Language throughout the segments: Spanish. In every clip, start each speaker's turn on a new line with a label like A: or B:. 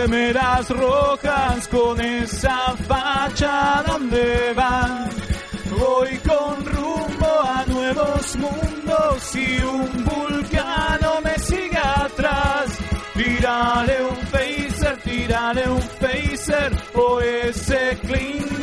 A: remeras rojas, con esa facha donde van. Voy con rumbo a nuevos mundos y un vulcano me sigue atrás. Tírale un phaser, tírale un phaser, o ese Klingon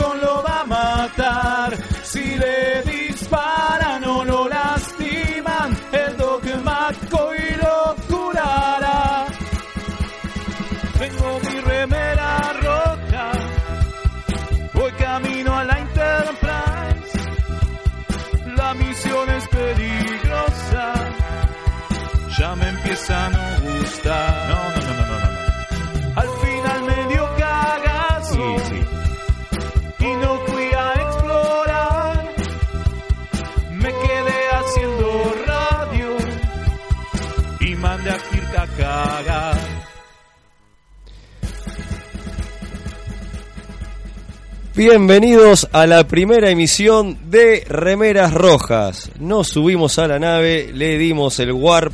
B: Bienvenidos a la primera emisión de Remeras Rojas. Nos subimos a la nave, le dimos el Warp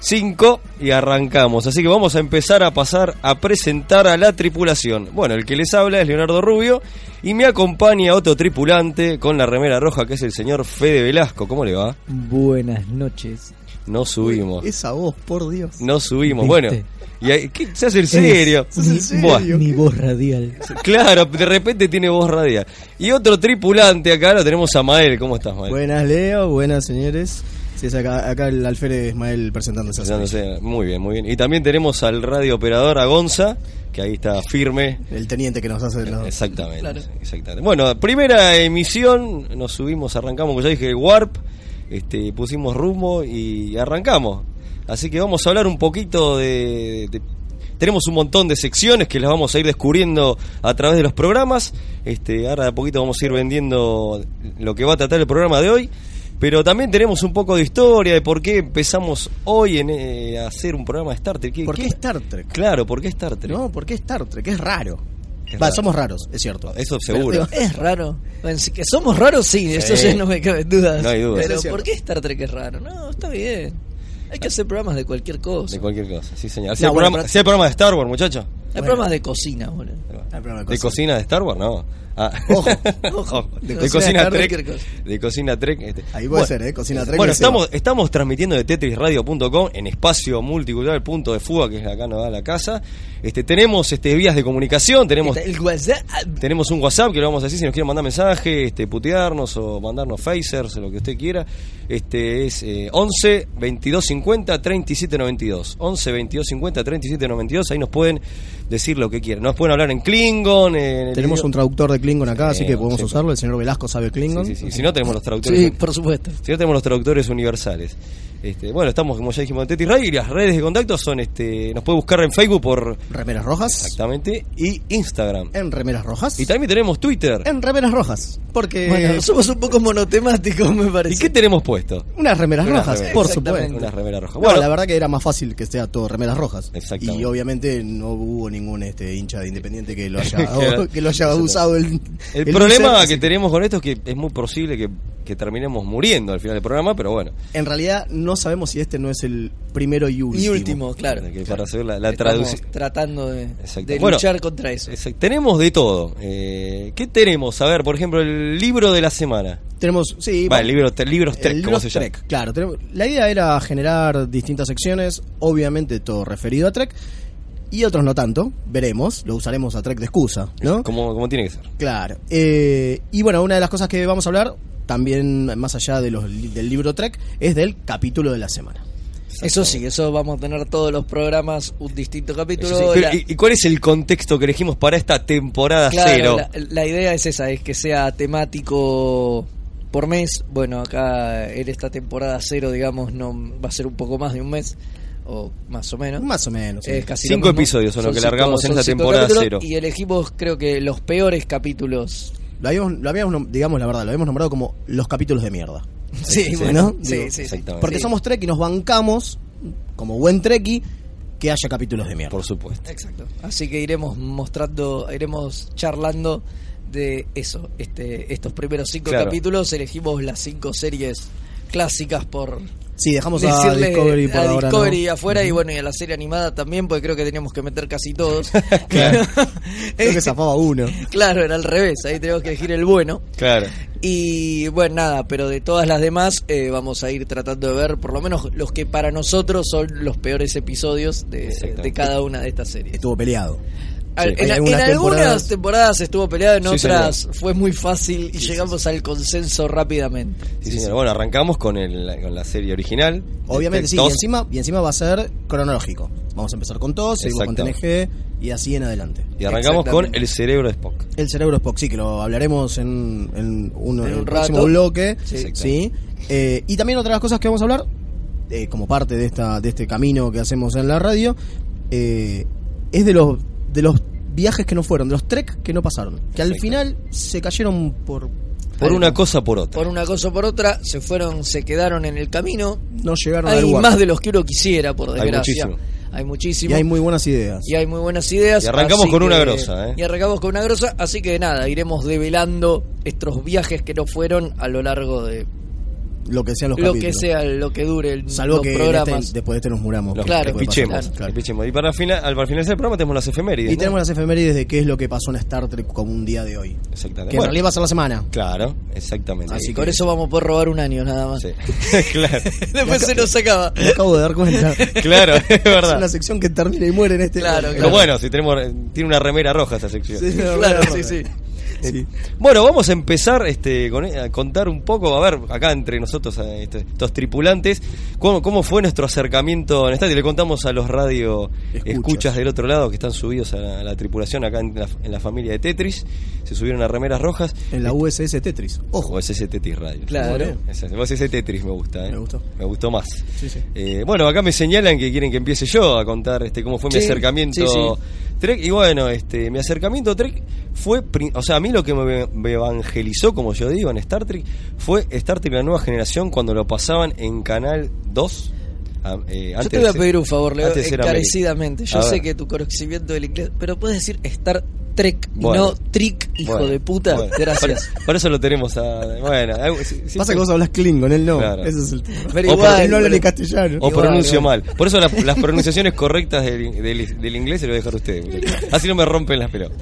B: 5 y arrancamos. Así que vamos a empezar a pasar a presentar a la tripulación. Bueno, el que les habla es Leonardo Rubio y me acompaña otro tripulante con la remera roja que es el señor Fede Velasco. ¿Cómo le va?
C: Buenas noches.
B: No subimos.
D: Esa voz, por Dios.
B: No subimos.
C: ¿Viste?
B: Bueno, y ahí- ¿qué? se hace el serio.
C: Mi-
D: serio.
B: Buah.
C: Mi voz radial.
B: Claro, de repente tiene voz radial. Y otro tripulante acá lo tenemos a Mael. ¿Cómo estás, Mael?
D: Buenas, Leo. Buenas, señores. Sí, es acá, acá el alférez Ismael presentándose.
B: Presentándose. Muy bien, muy bien. Y también tenemos al radio operador, a Gonza, que ahí está firme.
D: El teniente que nos hace los...
B: Exactamente, exactamente. Bueno, primera emisión, nos subimos, arrancamos, como ya dije, el Warp, este, pusimos rumbo y arrancamos. Así que vamos a hablar un poquito de, de- tenemos un montón de secciones que las vamos a ir descubriendo a través de los programas. Este, ahora de a poquito vamos a ir vendiendo lo que va a tratar el programa de hoy. Pero también tenemos un poco de historia de por qué empezamos hoy en, eh, a hacer un programa de Star Trek. ¿Qué-
D: ¿Por qué
B: qué-
D: Star Trek?
B: Claro, ¿por qué Star Trek?
D: No, ¿por qué Star Trek? Es raro.
B: Es
D: Va,
B: raro.
D: somos raros, es cierto.
B: Eso seguro.
D: Pero,
C: Es raro. Bueno, si que somos raros, sí, eso ya no me cabe dudas.
B: No hay dudas.
C: Pero ¿por qué Star Trek es raro? No, está bien. Hay que hacer programas de cualquier cosa.
B: De cualquier cosa, sí señor.
D: No,
B: ¿Hacía el,
D: bueno,
B: programa, programa de Star Wars, muchacho?
C: Hay programas de cocina, boludo.
D: Hay de
B: ¿De
D: cocina.
B: cocina de Star Wars? No. Ah.
D: Ojo,
C: ojo.
B: De,
C: De
B: cocina, Trek.
C: cosa.
B: De cocina Trek. este.
D: Ahí puede ser, ¿eh? Cocina Trek.
B: Bueno, estamos, estamos transmitiendo de tetrisradio.com en espacio multicultural punto de fuga, que es acá nos da la casa. Este, tenemos este, vías de comunicación, tenemos
C: Está El WhatsApp.
B: tenemos un WhatsApp que lo vamos a decir si nos quieren mandar mensaje, este, putearnos o mandarnos phasers, lo que usted quiera. Este es eh, 11 22 50 37 92. 11 22 50 37 92. Ahí nos pueden decir lo que quieran. Nos pueden hablar en Klingon. En
D: Tenemos un traductor de Klingon acá, así
B: Sí,
D: que podemos
B: sí,
D: usarlo. El señor Velasco sabe Klingon.
B: Sí, sí, sí. Si no, tenemos los traductores.
C: Sí, por supuesto.
B: Si no tenemos los traductores universales. Este, bueno, estamos, como ya dijimos, en Tetis Radio y las redes de contacto son, este, nos puede buscar en Facebook por
D: Remeras rojas.
B: exactamente y Instagram.
D: En remeras rojas.
B: Y también tenemos Twitter.
D: En remeras rojas. Porque...
C: Bueno, somos un poco monotemáticos, me
B: ¿Y
C: parece.
B: qué tenemos puesto?
D: Unas remeras
B: Unas
D: rojas,
B: remeras.
D: por supuesto.
B: Una remera roja.
D: No,
B: Bueno,
D: la verdad que era más fácil que sea todo remeras rojas.
B: Exactamente.
D: Y obviamente no hubo ningún este hincha de Independiente que lo haya,
B: Claro.
D: que lo haya usado el
B: el,
D: el
B: problema
D: user,
B: que tenemos con esto es que es muy posible que, que terminemos muriendo al final del programa, pero bueno,
D: En realidad no sabemos si este no es el primero y último.
C: Y último, claro.
B: que para hacer la, la
C: Estamos
B: traducción.
C: tratando de,
B: Bueno,
C: luchar contra eso.
B: Exacto. Tenemos de todo. Eh, ¿Qué tenemos? A ver, por ejemplo, el libro de la semana.
D: Tenemos, sí,
B: Va,
D: vamos.
B: el libro, el libros Trek, ¿cómo se llama?
D: Trek, claro. tenemos- la idea era generar distintas secciones, obviamente todo referido a Trek, y otros no tanto, veremos, lo usaremos a Trek de excusa, ¿no?
B: Como, como tiene que ser.
D: Claro. Eh, y bueno, una de las cosas que vamos a hablar, también más allá de los, li- del libro Trek, es del capítulo de la semana.
C: Eso sí, eso vamos a tener todos los programas un distinto capítulo.
B: Sí. Pero, ¿y, y cuál es el contexto que elegimos para esta temporada
C: claro,
B: cero?
C: La, la idea es esa, es que sea temático por mes. Bueno, acá en esta temporada cero, digamos, no va a ser un poco más de un mes. O más o menos.
D: Más o menos. sí.
C: Es casi
B: Cinco episodios son los que
C: cinco-
B: largamos en esta temporada cero.
C: Y elegimos, creo que, los peores capítulos.
D: Lo habíamos, lo habíamos, digamos la verdad, lo habíamos nombrado como los capítulos de mierda.
C: Sí,
B: sí,
C: bueno,
D: ¿no?
C: sí,
D: Digo,
C: sí, sí.
B: exactamente.
D: Porque
C: Sí.
D: somos Trek y nos bancamos, como buen Trekkie, que haya capítulos de mierda.
B: Por supuesto.
C: Exacto. Así que iremos mostrando, iremos charlando de eso. Este, estos primeros cinco
B: Claro.
C: capítulos elegimos las cinco series clásicas por
D: Sí, dejamos a Discovery por
C: a
D: ahora.
C: Discovery
D: ¿no?
C: afuera y bueno y a la serie animada también porque creo que teníamos que meter casi todos.
B: Claro.
D: Creo que zafaba uno.
C: Claro, era al revés, ahí tenemos que elegir el bueno.
B: Claro.
C: Y bueno, nada, pero de todas las demás eh, vamos a ir tratando de ver por lo menos los que para nosotros son los peores episodios de, de cada una de estas series.
D: Estuvo peleado.
B: Sí.
C: en,
D: algunas
C: algunas
D: temporadas-
C: temporadas... estuvo peleado, en
B: Sí,
C: otras fue muy fácil y llegamos al consenso rápidamente.
B: Sí, señor. Bueno, arrancamos con, el, con la serie original.
D: Obviamente sí, y
B: 2.
D: encima, y encima va a ser cronológico. Vamos a empezar con TOS, seguimos con. TNG y así en adelante.
B: Y arrancamos con el cerebro de Spock.
D: El cerebro Spock, sí, que lo hablaremos en, en, uno-
C: En
D: en
C: un
D: próximo
C: rato.
D: bloque.
C: Sí.
D: Eh, y también otra de las cosas que vamos a hablar, eh, como parte de esta de este camino que hacemos en la radio, eh, es de los de los viajes que no fueron, de los trek que no pasaron, que al final se cayeron por
B: Por
C: Algo.
B: una cosa por otra.
C: Por una cosa o por otra, se fueron, se quedaron en el camino.
D: no llegaron
C: Hay más de los que uno quisiera, por
B: Hay
C: desgracia.
B: muchísimo.
C: Hay muchísimo.
D: y hay muy buenas ideas.
C: Y hay muy buenas ideas.
B: Y arrancamos con una grosa, ¿eh?
C: Y arrancamos con una grosa, así que nada, iremos develando estos viajes que no fueron a lo largo de
D: Lo que sean los
C: lo que sea, lo que dure el,
D: Salvo
C: los
D: que en
C: programas.
D: este- después de este nos muramos.
B: Los
C: Claro,
B: que
D: Puede
B: pichemos,
D: claro.
B: pichemos. Y para, final, al, para finalizar el programa tenemos las efemérides.
D: Y
B: ¿no?
D: tenemos las efemérides de qué es lo que pasó en Star Trek como un día de hoy.
B: Exactamente.
D: Que en
B: Bueno,
D: realidad va a ser la semana.
B: Claro, exactamente.
D: Así
C: Por eso vamos a poder robar un año nada más.
B: Sí. claro,
C: Después se nos acaba.
D: Me acabo de dar cuenta.
B: claro, es
D: Es
B: verdad.
D: una sección que termina y muere en este.
C: Claro,
B: Pero bueno, si tenemos tiene una remera roja esta sección.
D: Sí,
C: Claro, sí, sí.
D: Sí.
B: Bueno, vamos a empezar este, con, a contar un poco, a ver, acá entre nosotros, eh, estos, estos tripulantes, cómo, cómo fue nuestro acercamiento en. Le contamos a los radio
D: Escuchas.
B: escuchas del otro lado que están subidos a la, a la tripulación acá en la, en la familia de Tetris. Se subieron a remeras rojas.
D: En la USS Tetris.
B: Ojo, ese Tetris Radio.
C: Claro.
B: Ese Tetris me gusta, ¿eh?
D: Me gustó.
B: Me gustó más.
D: Sí, sí.
B: Eh, bueno, acá me señalan que quieren que empiece yo a contar este cómo fue mi acercamiento
C: sí, sí.
B: Trek. Y bueno, este mi acercamiento a Trek fue, o sea, a mí lo que me, me evangelizó, como yo digo, en Star Trek, fue Star Trek La Nueva Generación cuando lo pasaban en Canal 2. Ah, eh,
C: Yo
B: antes
C: te voy a pedir un favor, Leo,
B: antes
C: encarecidamente. Yo sé que tu conocimiento del inglés, pero puedes decir Star Trek y no Trick, hijo
B: Bueno,
C: de puta.
B: bueno.
C: Gracias.
B: Por, por eso lo tenemos a. Bueno,
D: Pasa que vos hablas Klingon, él no.
B: Claro.
D: Ese es el tema.
C: Pero
B: O
C: igual,
D: él no habla ni castellano.
B: O
C: Igual,
B: pronuncio
C: igual.
B: mal. Por eso la- las pronunciaciones correctas del, del- del inglés se lo voy a dejar a ustedes. Así no me rompen las pelotas.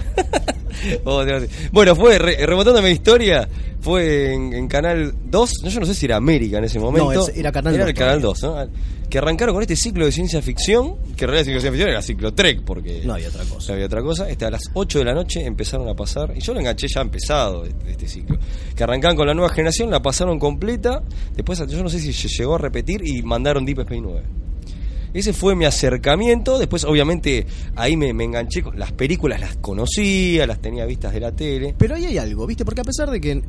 B: Así. bueno, fue re- remontando mi historia. Fue en, en Canal 2. No, yo no sé si era América en ese momento.
D: No, es- era Canal
B: Era
D: 2
B: el Canal
D: todavía.
B: 2, ¿no? Que arrancaron con este ciclo de ciencia ficción. Que en realidad ciencia ficción era ciclo Trek. Porque
D: No había otra cosa.
B: no había otra cosa. Este, a las 8 de la noche empezaron a pasar. Y yo lo enganché ya empezado de, de este ciclo. Que arrancaban con la nueva generación, la pasaron completa. Después, yo no sé si se llegó a repetir y mandaron Deep Space 9. Ese fue mi acercamiento. Después, obviamente, ahí me, me enganché con las películas, las conocía, las tenía vistas de la tele.
D: Pero ahí hay algo, ¿viste? Porque a pesar de que,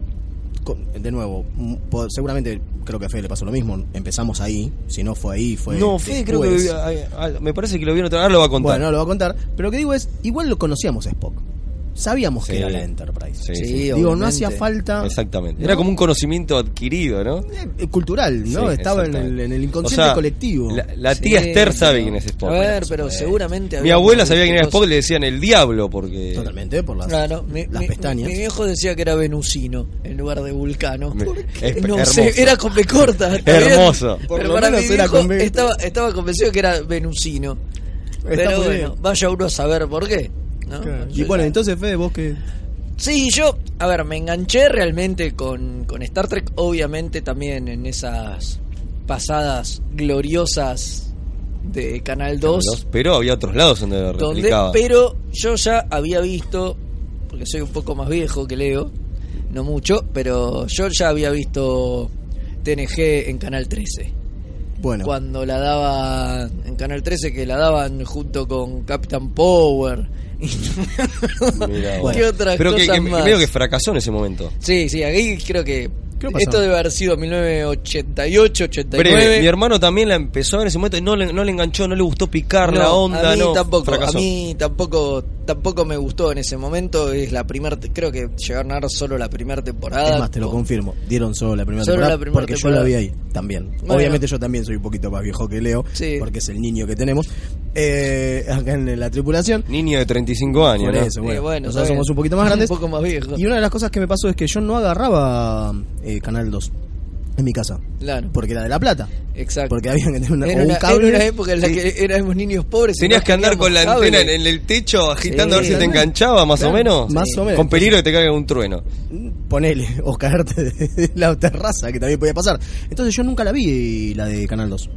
D: de nuevo, mm, seguramente creo que a Fede le pasó lo mismo. Empezamos ahí. Si no fue ahí, fue.
B: no, Fede creo que vi- ah, ah, me parece que lo vieron otra vez, lo va a contar.
D: Bueno, no lo voy a contar. Pero lo que digo es, igual lo conocíamos a Spock. Sabíamos
B: Sí.
D: que era la Enterprise.
B: Sí,
C: Sí,
B: sí.
D: Digo, no hacía falta.
B: Exactamente.
D: ¿no?
B: Era como un conocimiento adquirido, ¿no?
D: Eh, cultural, ¿no?
B: Sí,
D: Estaba en el,
B: exactamente.
D: en el inconsciente
B: O sea,
D: colectivo.
B: La, la tía
C: Sí,
B: Esther sabe
C: pero-
B: quién es Spock.
C: A ver, pero seguramente.
B: Mi abuela sabía quién era Spock, le decían el diablo porque.
D: Totalmente, por las,
C: Claro, mi,
D: las
C: mi-
D: pestañas.
C: mi viejo decía que era venusino en lugar de vulcano.
B: Es
C: no
B: hermoso.
C: sé, era con B corta.
B: Hermoso.
D: Por
C: Pero
D: lo
C: para
D: menos
C: mi
D: era
C: viejo
D: con B.
C: estaba, estaba convencido que era venusino. Pero bueno, vaya uno a saber por qué. ¿No?
D: Claro. Y bueno, entonces, Fede, vos que.
C: Sí, yo, a ver, me enganché realmente con, con Star Trek, obviamente también en esas pasadas gloriosas de Canal 2.
B: Pero había otros lados donde lo
C: donde,
B: replicaba.
C: pero yo ya había visto, porque soy un poco más viejo que Leo, no mucho, pero yo ya había visto TNG en Canal 13.
D: Bueno,
C: Cuando la daban en Canal 13, que la daban junto con Captain Power.
B: Mirá,
C: ¿Qué
B: bueno.
C: otras
B: Pero que,
C: cosas
B: que
C: más?
B: medio que fracasó en ese momento.
C: Sí, sí, ahí creo que
D: ¿Qué?
C: Esto debe haber sido 1988, 89.
B: Breve, mi hermano también la empezó en ese momento y no le, no le enganchó, no le gustó picar la onda,
C: a mí
B: no,
C: tampoco,
B: fracasó.
C: a mí tampoco, tampoco me gustó en ese momento. Es la primera, creo que llegaron a dar solo la primera temporada.
D: Es más, te lo
C: con-
D: confirmo. Dieron solo la primera
C: Solo
D: temporada
C: la primera
D: porque
C: temporada.
D: yo la vi ahí también.
C: Bueno.
D: Obviamente yo también soy un poquito más viejo que Leo,
C: Sí.
D: porque es el niño que tenemos eh, acá en la tripulación.
B: Niño de 35 años,
D: Por
B: ¿no?
D: eso,
C: Eh,
D: bueno,
C: bueno,
D: nosotros somos un poquito más grandes.
C: Un poco más viejo.
D: Y una de las cosas que me pasó es que yo no agarraba eh, Canal 2 en mi casa,
C: Claro,
D: porque era de La Plata.
C: exacto.
D: Porque había que tener una,
C: Era
D: un cable.
C: era una época en la
B: Sí.
C: que éramos niños pobres.
B: Tenías que andar con la
C: cable.
B: antena en, en el techo agitando
C: Sí,
B: a ver si te enganchaba, más
D: Claro,
B: o menos.
D: más o menos.
B: Con peligro de que te caiga un trueno.
D: Ponele, o caerte de, de la terraza, que también podía pasar. Entonces yo nunca la vi, la de Canal 2.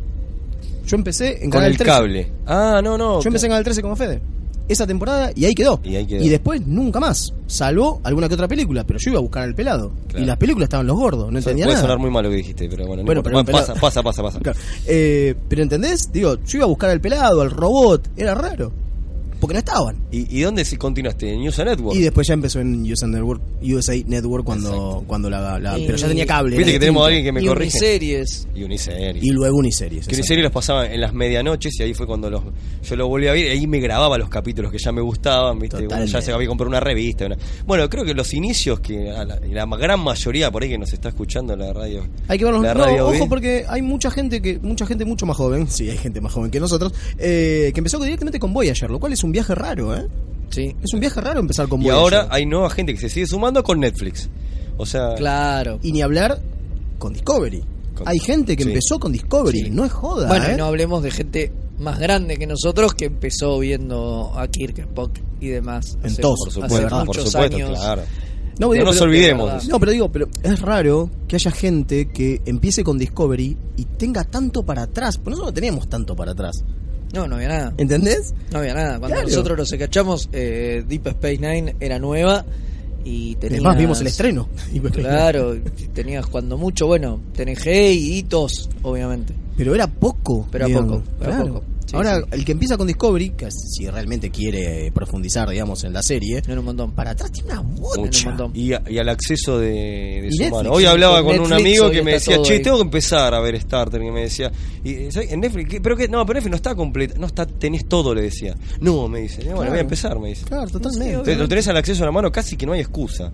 D: Yo empecé en
B: Con
D: Canal
B: el
D: 13.
B: cable. Ah, no, no.
D: Yo empecé en Canal 13 como Fede. Esa temporada y ahí quedó.
B: Y ahí quedó.
D: después nunca más. Salvo alguna que otra película, pero yo iba a buscar al pelado.
B: Claro.
D: Y las películas estaban los gordos, no entendía
B: Puede
D: nada.
B: sonar muy mal lo que dijiste, pero bueno, no
D: Bueno, pero
B: pasa, pasa, pasa, pasa.
D: Claro. Eh, pero ¿entendés? Digo, yo iba a buscar al pelado, al robot. Era raro. Porque no estaban.
B: ¿Y, y dónde si continuaste? ¿En News Network?
D: Y después ya empezó en USA Network, USA Network cuando,
B: Exacto.
D: cuando la, la-
C: Y-
D: Pero ya tenía cable.
B: Viste que tenemos a alguien que me
C: y
B: corrige.
C: uniseries.
B: Y Uniseries.
D: Y luego Uniseries.
B: Que. Uniseries los pasaba en las medianoches y ahí fue cuando los yo lo volví a ver y ahí me grababa los capítulos que ya me gustaban, ¿viste? Bueno, ya se había comprado una revista. una- Bueno, creo que los inicios que la, la gran mayoría por ahí que nos está escuchando la radio.
D: Hay que verlos.
B: la
D: No,
B: radio
D: ojo,
B: B.
D: porque hay mucha gente que mucha gente mucho más joven, sí, hay gente más joven que nosotros, eh, que empezó directamente con Voyager, lo cual es un viaje raro, ¿eh?
C: Sí,
D: Es un viaje raro empezar con
B: Y
D: Voyager.
B: ahora hay nueva gente que se sigue sumando con Netflix. O sea,
C: claro.
D: Y ni hablar con Discovery.
B: Con-
D: Hay gente que
B: Sí.
D: empezó con Discovery,
B: Sí.
D: no es joda,
C: Bueno,
D: ¿eh?
C: y no hablemos de gente más grande que nosotros que empezó viendo a Kirk, Spock y demás.
D: En
C: hace-
D: todos,
B: por
C: hace
B: supuesto, por supuesto,
C: años.
B: claro.
D: No,
B: No nos
D: pero-
B: olvidemos.
D: No, pero digo, pero es raro que haya gente que empiece con Discovery y tenga tanto para atrás. Porque nosotros no teníamos tanto para atrás.
C: No, no había nada.
D: ¿Entendés?
C: No había nada. Cuando
D: Claro.
C: nosotros los cachamos, eh, Deep Space Nine era nueva y tenías...
D: Además vimos el estreno.
C: Claro, tenías cuando mucho, bueno, TNG y hitos, obviamente.
D: Pero era poco.
C: Pero a
D: digamos.
C: poco, era
D: Claro.
C: poco. Sí,
D: Ahora,
C: sí.
D: el que empieza con Discovery, que si realmente quiere profundizar, digamos, en la serie,
C: En un montón.
D: para atrás tiene una bocha.
C: Mucha. montón.
B: Y, a- y al acceso de, su
D: Netflix,
B: mano. Hoy hablaba
C: con
B: un amigo que me decía, che,
C: ahí".
B: tengo que empezar a ver Star Trek. Y me decía, y, ¿sabes? en Netflix, ¿qué? ¿pero qué? No, pero Netflix no está completo, no está, tenés todo, le decía. No, me dice, bueno, voy a empezar, me dice.
D: Claro, totalmente.
B: Lo tenés al acceso a la mano, casi que no hay excusa.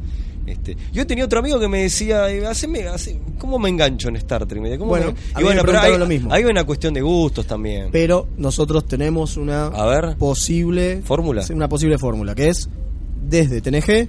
B: Este, yo tenía otro amigo que me decía, eh, haceme, hace- ¿cómo me engancho en Star Trek? Me decía, ¿cómo
D: Bueno,
B: me- y
D: me
B: bueno, pero hay,
D: lo mismo.
B: hay una cuestión de gustos también.
D: Pero nosotros tenemos una
B: A ver.
D: posible
B: ¿Fórmula?
D: Una posible fórmula, que es desde TNG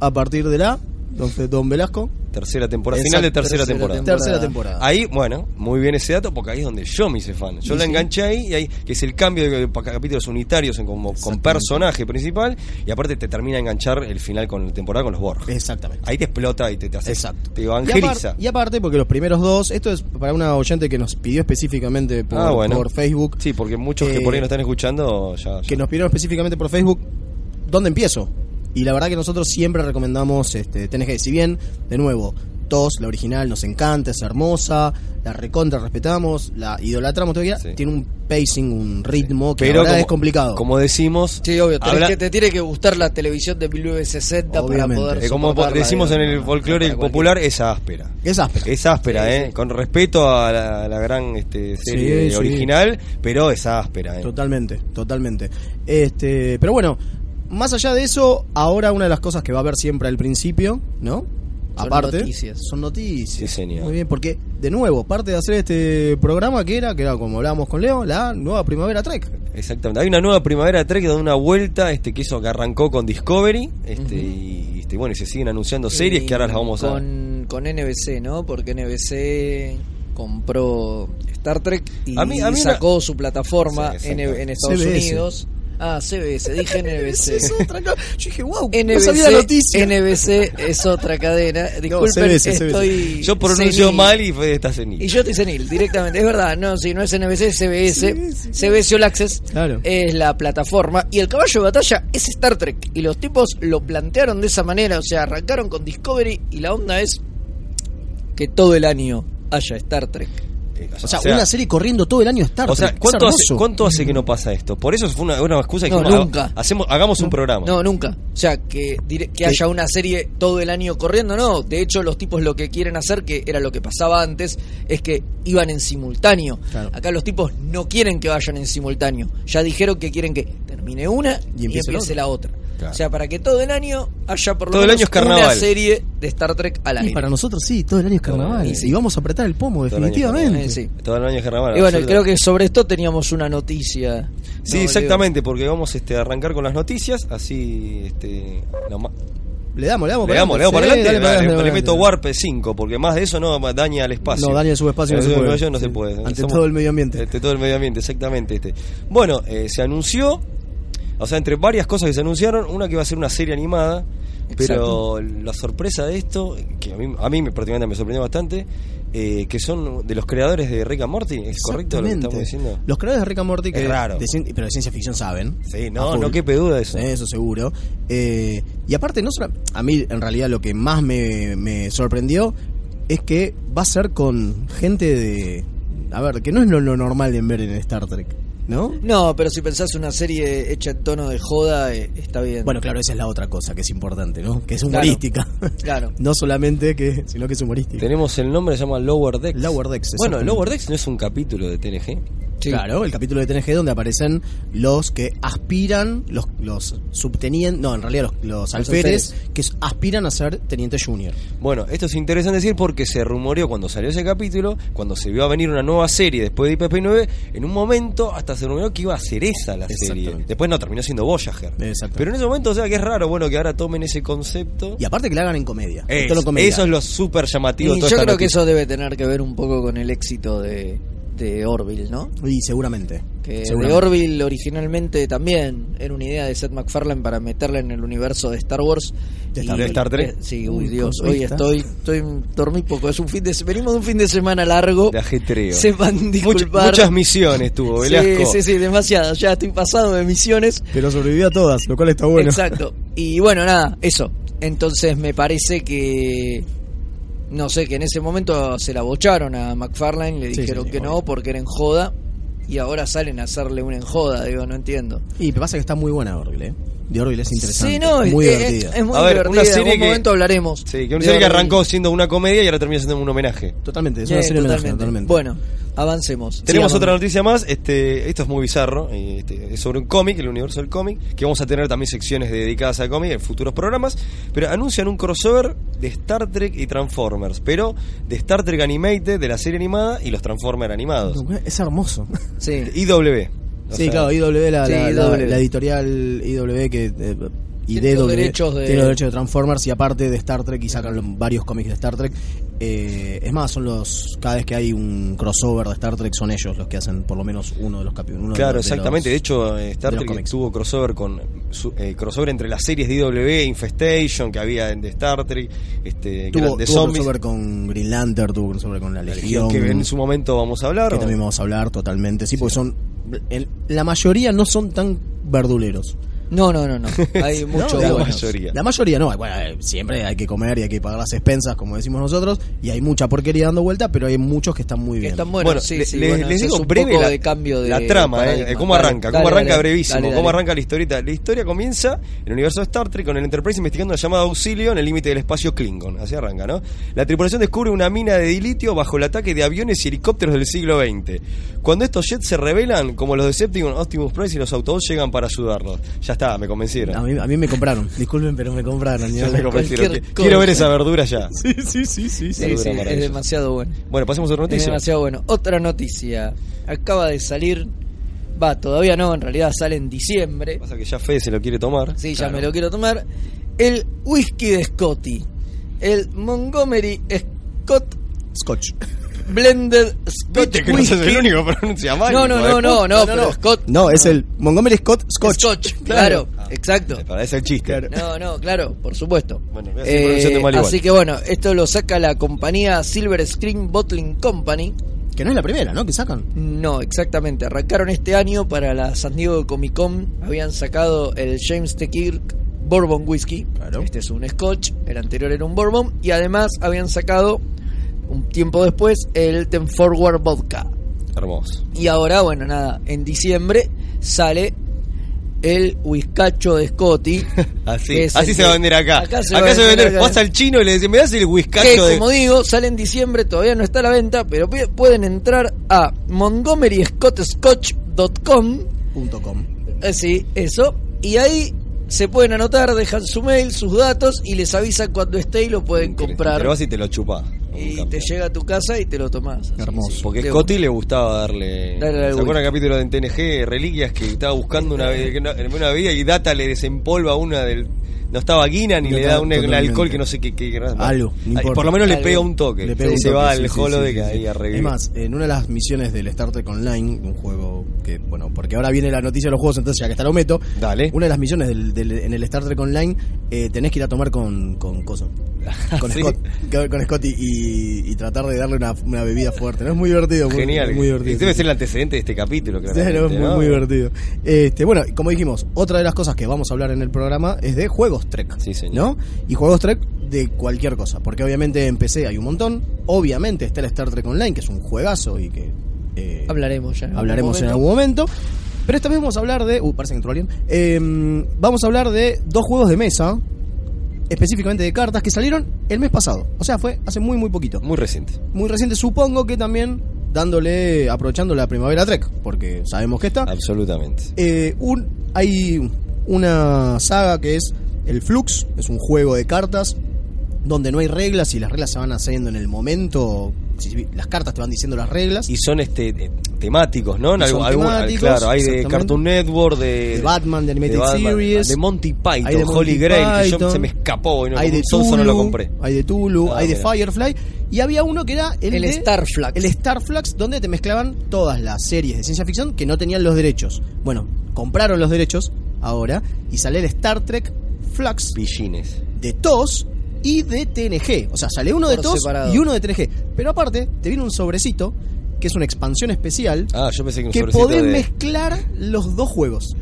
D: a partir de la Don, Don Velasco,
B: Tercera temporada,
D: Exacto,
B: final de tercera,
C: tercera
B: temporada.
C: temporada.
D: tercera temporada.
B: Ahí, bueno, muy bien ese dato porque ahí es donde yo me hice fan. Yo
D: Y
B: la
D: sí.
B: enganché ahí y ahí que es el cambio de capítulos unitarios en como con personaje principal y aparte te termina de enganchar el final con la temporada con los Borg.
D: Exactamente.
B: Ahí te explota y te, te hace
D: Exacto.
B: te
D: Y,
B: evangeliza.
D: y aparte, porque los primeros dos, esto es para una oyente que nos pidió específicamente por,
B: Ah, bueno.
D: por Facebook,
B: Sí, porque muchos que
D: Eh,
B: por ahí nos están escuchando ya, ya.
D: que nos pidieron específicamente por Facebook, ¿dónde empiezo? Y la verdad que nosotros siempre recomendamos este, TNG. Si bien, de nuevo, TOS, la original, nos encanta, es hermosa, la recontra respetamos, la idolatramos todavía,
B: Sí.
D: tiene un pacing, un ritmo que
B: Pero
D: la verdad
B: como,
D: es complicado.
B: Como decimos,
C: Sí, obvio,
B: habla-
C: que, te tiene que gustar la televisión de 1960
D: Obviamente.
C: para poder
B: eh, como decimos en el folclore popular, es áspera.
D: es áspero.
B: Es áspera,
C: Sí,
B: ¿eh?
C: sí.
B: Con respeto a la, a la gran este, serie
D: Sí, sí.
B: original, pero es áspera, ¿eh?
D: Totalmente, totalmente. Este, pero bueno, más allá de eso, ahora una de las cosas que va a haber siempre al principio, ¿no?
C: Son
D: Aparte,
C: noticias.
D: son noticias.
B: Sí, señor.
D: Muy bien, porque de nuevo, parte de hacer este programa que era, que era como hablábamos con Leo, la nueva primavera Trek.
B: Exactamente. Hay una nueva primavera Trek que da una vuelta, este que hizo que arrancó con Discovery, este, y este, bueno, y se siguen anunciando series
C: Y
B: que ahora las vamos a
C: con, con NBC, ¿no? Porque NBC compró Star Trek y
B: A mí- a mí
C: sacó su plataforma
B: Sí,
C: en, Estados
D: CBS.
C: Unidos. Ah, CBS, dije NBC.
D: Es otra cosa. Yo dije, wow, no
C: NBC,
D: sabía la noticia.
C: NBC es otra cadena. Disculpen,
D: CBS, CBS.
C: estoy
B: Yo pronuncio
C: senil.
B: mal y fue de esta senil.
C: Y yo estoy senil, directamente. Es verdad, no, si no es NBC, es CBS.
D: Sí, sí,
C: CBS All Access
D: Claro.
C: es la plataforma. Y el caballo de batalla es Star Trek. Y los tipos lo plantearon de esa manera. O sea, arrancaron con Discovery y la onda es que todo el año haya Star Trek.
D: O sea, una serie corriendo todo el año Star
B: O sea,
D: Trek. Es
B: ¿cuánto hace. ¿cuánto hace que no pasa esto? Por eso fue una, una excusa que
C: No,
B: dijimos,
C: nunca.
B: "Ha- hacemos, hagamos un programa.
C: No, nunca. O sea, que, haya una serie todo el año corriendo, no. De hecho, los tipos lo que quieren hacer, que era lo que pasaba antes, es que iban en simultáneo.
D: Claro.
C: Acá los tipos no quieren que vayan en simultáneo. Ya dijeron que quieren que termine una y,
D: empiece
C: empiece,
D: la
C: la otra.
B: Claro.
C: O sea, para que todo el año haya por lo
B: Todo el
C: menos
B: año es carnaval.
C: una serie de Star Trek al
D: Y
C: aire.
D: para nosotros sí, todo el año es carnaval.
C: Y
D: Y,
C: sí.
D: vamos a apretar el pomo,
B: Todo el año es
D: definitivamente.
C: Sí.
B: Todo el año es carnaval.
C: Y bueno, creo que sobre esto teníamos una noticia.
B: Sí,
C: ¿no,
B: exactamente, porque vamos este, a arrancar con las noticias, así este,
D: Le damos, le damos
B: le damos, le damos para
D: Sí,
B: adelante,
D: dale para
B: dale,
D: adelante,
B: le meto Warp 5, porque más de eso no daña el espacio.
D: No, daña el subespacio, no
B: El
D: se puede.
B: subespacio no se
D: Sí.
B: puede.
D: Ante todo el medio ambiente.
B: Ante todo el medio ambiente, exactamente. Este. Bueno, eh, se anunció, o sea, entre varias cosas que se anunciaron, una que iba a ser una serie animada, pero la sorpresa de esto, que a mí, a mí particularmente me sorprendió bastante, eh, que son de los creadores de Rick and Morty, ¿es correcto lo que estamos diciendo?
D: Los creadores de Rick and Morty, que
B: Es raro.
D: de pero de ciencia ficción saben.
B: Sí, no, no quepe duda de eso.
D: Eso seguro. Eh, y aparte, no solo, a mí en realidad lo que más me, me sorprendió es que va a ser con gente de... A ver, que no es lo, lo normal de ver en Star Trek, ¿no?
C: No, pero si pensás una serie hecha en tono de joda, eh, está bien.
D: Bueno, claro, esa es la otra cosa que es importante, ¿no? Que es
C: Claro.
D: humorística.
C: Claro.
D: no solamente que, sino que es humorística.
B: Tenemos el nombre, se llama Lower Decks.
D: Lower Decks,
B: Bueno. Lower Decks no es un capítulo de TNG.
C: Sí.
D: Claro, el capítulo de TNG donde aparecen los que aspiran, los, los subtenientes, no, en realidad los, los alférez, que aspiran a ser teniente junior.
B: Bueno, esto es interesante decir porque se rumoreó cuando salió ese capítulo, cuando se vio a venir una nueva serie después de IPP9, en un momento hasta se rumoreó que iba a ser esa la serie. Después no, terminó siendo Voyager.
D: Exactamente.
B: Pero en ese momento, o sea, que es raro, bueno, que ahora tomen ese concepto.
D: Y aparte que la hagan en comedia.
B: Es-
D: Tono comedia.
B: eso es lo súper llamativo.
C: Y
B: toda
C: yo
B: esta
C: creo que eso debe tener que ver un poco con el éxito de, de Orville, ¿no?
D: Y seguramente.
C: Que de. Orville originalmente también era una idea de Seth MacFarlane para meterla en el universo de Star Wars.
D: De
C: Y-
D: Star-
B: de Star Trek.
C: eh, Sí, uy, Dios, hoy estoy, estoy dormí poco. Es un fin de venimos de un fin de semana largo.
B: De ajetreo.
C: Sepan
B: Much-
C: disculpar.
B: muchas misiones tuvo,
C: Sí,
B: Velasco.
C: sí, sí, demasiado. Ya estoy pasado de misiones.
D: Pero sobrevivió a todas, lo cual está bueno.
C: Exacto. Y bueno, nada, eso. Entonces me parece que. No sé, que en ese momento se la bocharon a McFarlane, le
D: Sí,
C: dijeron
D: sí,
C: que no porque era en joda. Y ahora salen a hacerle una enjoda, digo, no entiendo.
D: Y pasa que está muy buena Orville, ¿eh? De Orville es interesante.
C: Sí, no,
D: muy
C: es,
D: divertida.
C: es- es muy
B: A ver,
C: divertida.
B: una
C: en
B: serie
C: algún
B: que-
C: momento hablaremos.
B: Sí, que una serie que arrancó siendo una comedia y ahora termina siendo un homenaje.
D: Totalmente, es una serie homenaje,
C: totalmente.
D: totalmente.
C: Bueno, avancemos.
B: Tenemos
D: Sí,
B: otra noticia más, este, esto es muy bizarro, este, es sobre un cómic, el universo del cómic, que vamos a tener también secciones dedicadas al cómic en futuros programas, pero anuncian un crossover de Star Trek y Transformers, pero de Star Trek Animated, de la serie animada, y los Transformers animados.
D: Es hermoso.
C: Sí.
B: IW. O
D: Sí,
B: sea,
D: claro, IW, la,
C: Sí,
D: la,
C: IW.
D: la- la editorial IW que... eh, y
C: Tiene los derechos de-
D: tiene los derechos de Transformers y aparte de Star Trek y sacan los- varios cómics de Star Trek. Eh, es más, son los cada vez que hay un crossover de Star Trek son ellos los que hacen por lo menos uno de los capítulos.
B: Claro, exactamente. De hecho, eh, Star
D: de los
B: Trek tuvo crossover con su- eh, crossover entre las series de IW, Infestation, que había de Star Trek, este,
D: tuvo,
B: de
D: tuvo crossover con Green Lantern, tuvo crossover con la Legión.
B: que en su momento vamos a hablar.
D: que también vamos a hablar totalmente. Sí, porque son. el- la mayoría no son tan verduleros.
C: No, no, no, no. Hay mucho
B: la
C: bueno.
B: mayoría.
D: La mayoría no, bueno, eh, siempre hay que comer y hay que pagar las expensas, como decimos nosotros, y hay mucha porquería dando vuelta, pero hay muchos que están muy
C: Que
D: bien.
C: están buenos,
B: Bueno,
C: sí,
B: le-
C: sí,
B: le-
C: bueno,
B: les digo
C: es un
B: breve
C: poco
B: la,
C: de cambio de
B: la trama, eh, cómo arranca,
C: dale,
B: cómo arranca
C: dale,
B: brevísimo,
C: dale,
B: cómo arranca la historieta. La historia comienza en el universo de Star Trek con el Enterprise investigando la llamada auxilio en el límite del espacio Klingon, así arranca, ¿no? La tripulación descubre una mina de dilitio bajo el ataque de aviones y helicópteros del siglo XX. Cuando estos jets se revelan, como los Decepticons, Optimus Prime y los Autobots llegan para ayudarlos. Ya está, me convencieron.
D: A mí, a mí me compraron, disculpen, pero me compraron.
B: Quiero ver esa verdura ya.
D: Sí, sí, sí, sí.
C: Sí, sí, es demasiado bueno.
B: Bueno, pasemos a otra
C: Es
B: noticia.
C: demasiado bueno. Otra noticia. Acaba de salir. Va, todavía no, en realidad sale en diciembre.
B: Pasa que ya Fede se lo quiere tomar.
C: Sí,
D: Claro.
C: ya me lo quiero tomar. El whisky de Scotty. El Montgomery Scott
D: Scotch.
C: Blended Scotch
B: Viste que no sos el
C: Whisky.
B: único que pronuncia mal.
C: No, no,
B: hijo de
C: no, no,
B: puta.
C: no, pero Scott.
D: No, es el Montgomery Scott Scotch.
C: Scotch, claro, exacto.
B: Para ese el chiste.
D: Claro.
C: No, no, claro, por supuesto.
B: Bueno, voy a seguir pronunciando mal igual.
C: así que bueno, esto lo saca la compañía Silver Screen Bottling Company.
D: Que no es la primera, ¿no? Que sacan.
C: No, exactamente. Arrancaron este año para la San Diego Comic Con. Habían sacado el James T. Kirk Bourbon Whisky.
D: Claro.
C: Este es un Scotch. El anterior era un Bourbon. Y además habían sacado un tiempo después el Ten Forward Vodka.
B: Hermoso.
C: Y ahora, bueno, nada, en diciembre sale el whiskacho de Scotty.
B: Así, así se va a vender acá.
C: Acá se
B: acá
C: va a
B: se va a
C: vender.
B: Vas al chino y le dices, me das el
C: que
B: whiskacho de.
C: como digo, sale en diciembre, todavía no está a la venta, pero pu- pueden entrar a montgomeryscottscotch.com,
D: com.
C: eh, sí, eso, y ahí se pueden anotar, dejan su mail, sus datos y les avisan cuando esté y lo pueden comprar.
B: Pero vas y te lo chupás.
C: Y te llega a tu casa y te lo tomás. Así,
D: Hermoso.
C: sí.
B: Porque Scotty le gustaba darle.
C: Al
B: ¿Se acuerdan el capítulo de TNG, Reliquias, que estaba buscando una, no- en una bebida y Data le desempolva una del. No estaba Guinan y
D: No
B: le da un, un alcohol que no sé qué. qué
D: Algo, no
B: por lo menos le pega un toque.
D: Le pega
B: y
D: un
B: se
D: toque,
B: va al
D: sí,
B: holodeck
D: sí, sí,
B: ahí a.
D: Es más, en una de las misiones del Star Trek Online, un juego que, bueno, porque ahora viene la noticia de los juegos, entonces ya que está lo meto.
B: Dale.
D: Una de las misiones del, del- en el Star Trek Online eh, tenés que ir a tomar con, con Coso. Con. Scott, con- Scotty y, y tratar de darle una, una bebida fuerte. ¿no? Es muy divertido. muy-
B: Genial.
D: Muy divertido.
B: Debe ser el antecedente de este capítulo,
D: no, es muy, muy divertido. Este, bueno, como dijimos, otra de las cosas que vamos a hablar en el programa es de juegos Trek.
B: Sí, señor.
D: ¿No? Y juegos Trek de cualquier cosa. Porque obviamente en PC hay un montón. Obviamente está el Star Trek Online, que es un juegazo y que. eh,
C: Hablaremos ya. en algún
D: hablaremos en
C: momento.
D: algún momento. Pero esta vez vamos a hablar de. Uh, parece que entró alguien. Eh, vamos a hablar de dos juegos de mesa. Específicamente de cartas que salieron el mes pasado. O sea, fue hace muy, muy poquito
B: Muy reciente.
D: muy reciente, supongo que también dándole, aprovechando la primavera Trek, porque sabemos que está.
B: Absolutamente.
D: Eh, un, hay una saga que es el Flux, es un juego de cartas donde no hay reglas y las reglas se van haciendo en el momento. si- Las cartas te van diciendo las reglas.
B: Y son este temáticos, ¿no? En
D: temáticos,
B: claro, hay de. Cartoon Network, de,
D: De Batman, de Animated
B: Batman,
D: Series.
B: de Monty Python,
D: hay de Monty
B: Holy Grail, que yo se me escapó y no,
D: hay de
B: no lo
D: Tulu,
B: compré.
D: hay de Tulu,
B: Ah,
D: hay de. Firefly y había uno que era el,
C: El
D: de-
C: Starflux.
D: el Starflux donde te mezclaban todas las series de ciencia ficción que no tenían los derechos. Bueno, compraron los derechos ahora y sale el Star Trek Flux
B: Pillines.
D: de TOS y de TNG. O sea, sale uno de
C: Por
D: TOS
C: separado.
D: y uno de TNG. Pero aparte, te viene un sobrecito que es una expansión especial
B: Ah, yo pensé que un
D: que
B: sobrecito
D: podés
B: de...
D: mezclar los dos juegos.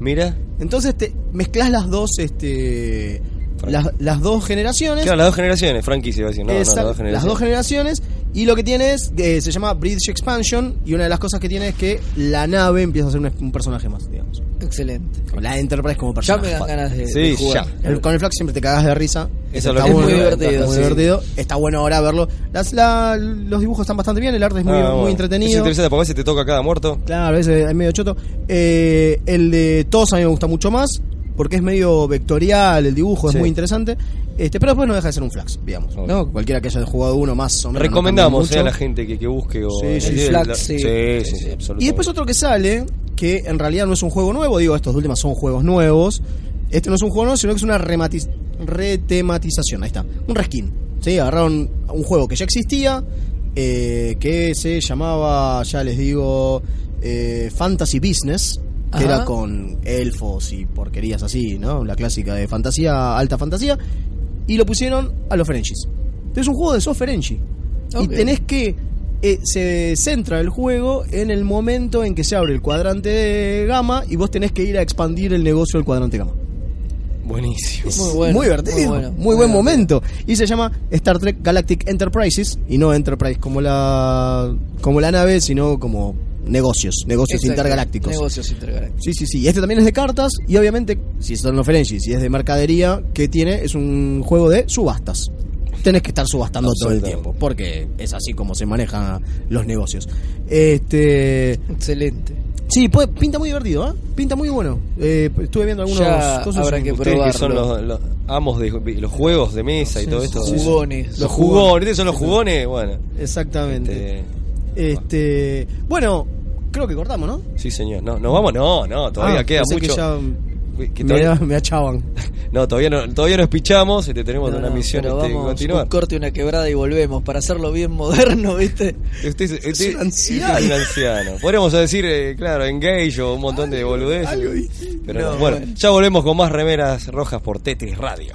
B: Mira,
D: Entonces te mezclas las dos este las, las dos generaciones.
B: claro, las dos generaciones, franquicia iba a decir. No, no,
D: Exact-
B: las dos generaciones.
D: Y lo que tiene es eh, se llama British Expansion y una de las cosas que tiene es que la nave empieza a ser un, un personaje más digamos
C: Excelente.
D: la Enterprise como
C: Ya
D: personaje
C: me dan ganas de,
B: Sí,
C: de jugar.
B: ya.
D: El- con el Flux siempre te cagas de risa
B: Eso
D: está
B: es lo que
D: bueno,
C: es muy divertido,
D: está muy
C: sí.
D: divertido. está bueno ahora verlo Las- la- los dibujos están bastante bien el arte es muy,
B: Ah,
D: muy
B: bueno. Es
D: entretenido
B: interesante porque a veces te toca cada muerto.
D: Claro, ese es medio choto. Eh, el de TOS a mí me gusta mucho más, porque es medio vectorial, el dibujo
B: Sí.
D: es muy interesante. Este, pero después no deja de ser un flax, digamos. ¿no? Cualquiera que haya jugado uno más o menos. no
B: Recomendamos
D: cambia
B: eh, a la gente que, que busque o
D: Sí, sí,
B: el la-
C: Flax, sí.
B: sí, sí,
C: Sí,
B: sí,
C: sí.
B: absolutamente.
D: Y después otro que sale, que en realidad no es un juego nuevo, digo, estos últimos son juegos nuevos. Este no es un juego nuevo, sino que es una rematiz- retematización, ahí está, un reskin. ¿sí? Agarraron un juego que ya existía, eh, que se llamaba, ya les digo, eh, Fantasy Business, que era con elfos y porquerías así, ¿no? La clásica de fantasía, alta fantasía, y lo pusieron a los Ferengis. Es un juego de soft Ferengi. Y tenés que. eh, se centra el juego en el momento en que se abre el cuadrante de gama y vos tenés que ir a expandir el negocio del cuadrante gama.
B: Buenísimo.
C: Muy bueno,
D: muy divertido, muy,
C: muy bueno, muy
D: buen momento. Y se llama Star Trek Galactic Enterprises y no Enterprise como la como la nave, sino como negocios, negocios
C: Exacto.
D: intergalácticos.
C: Negocios intergalácticos.
D: Sí, sí, sí. Y Este también es de cartas y obviamente, si son los Ferengi, si es de mercadería, que tiene es un juego de subastas. Tenés que estar subastando todo el tiempo, porque es así como se manejan los negocios. Este,
C: Excelente.
D: sí, puede- pinta muy divertido, ¿eh? Pinta muy bueno. Eh, estuve viendo algunos
C: Ya
D: cosas.
C: habrá que
B: Ustedes que son
C: probarlo.
B: los, los amos de los juegos de mesa y todo esto.
D: sí.
C: Jugones.
B: Los jugones, ¿ustedes son los jugones? Bueno.
D: Exactamente.
B: Este,
D: Este, bueno, creo que cortamos, ¿no?
B: sí, señor. No, nos vamos, no, no, todavía
D: Ah,
B: queda mucho.
D: Que ya
B: que
D: me,
B: todavía-
D: me achaban.
B: no, todavía no, todavía no espichamos, este, tenemos
C: No,
B: una
C: no,
B: misión este,
C: vamos,
B: continuar.
C: un corte, una quebrada y volvemos para hacerlo bien moderno, ¿viste?
B: Usted, usted- usted-
D: un anciano.
B: es un anciano. Podríamos decir, eh, claro, engage o un montón de boludeces.
D: algo.
B: Pero
C: No,
B: no, bueno,
C: bueno.
B: ya volvemos con más remeras rojas por Tetris Radio.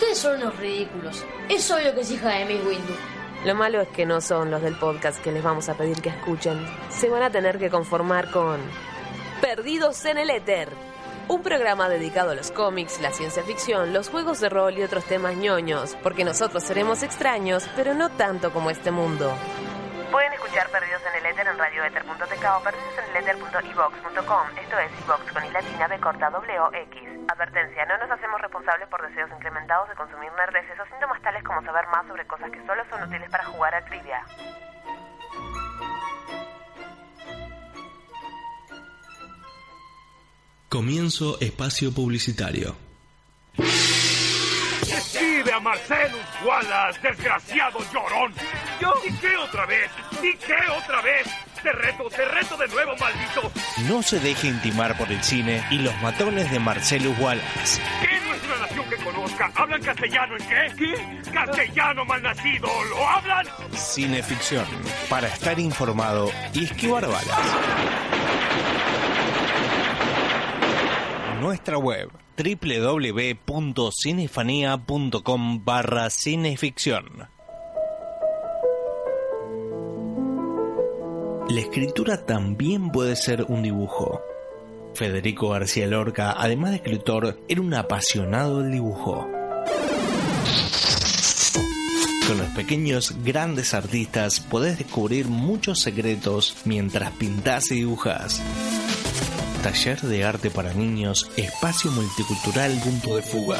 E: Ustedes son unos ridículos. Es obvio que es hija de Miss Windu.
F: Lo malo es que no son los del podcast que les vamos a pedir que escuchen. Se van a tener que conformar con Perdidos en el Éter. Un programa dedicado a los cómics, la ciencia ficción, los juegos de rol y otros temas ñoños, porque nosotros seremos extraños, pero no tanto como este mundo. Pueden escuchar Perdidos en el Éter en radioether.tk o perdidoseneleter.evox.com. Esto es iVox con i latina b corta w o x. Advertencia, no nos hacemos responsables por deseos incrementados de consumir nerdeces o síntomas tales como saber más sobre cosas que solo son útiles para jugar a trivia.
G: Comienzo espacio publicitario.
H: Escribe a Marcelus Wallace, desgraciado llorón. ¿Yo? ¿Y qué otra vez? ¿Y qué otra vez? Te reto, te reto de nuevo, maldito.
G: No se deje intimar por el cine y los matones de Marcelus Wallace.
H: ¿Qué no es una nación que conozca? ¿Hablan castellano en qué? ¿Qué? Castellano malnacido. ¿Lo hablan?
G: Cineficción. Para estar informado y esquivar balas. Nuestra web www.cinefanía.com barra cineficción. La escritura también puede ser un dibujo. Federico García Lorca, además de escritor, era un apasionado del dibujo. Con los pequeños grandes artistas podés descubrir muchos secretos mientras pintás y dibujas. Taller de arte para niños, espacio multicultural Punto de Fuga,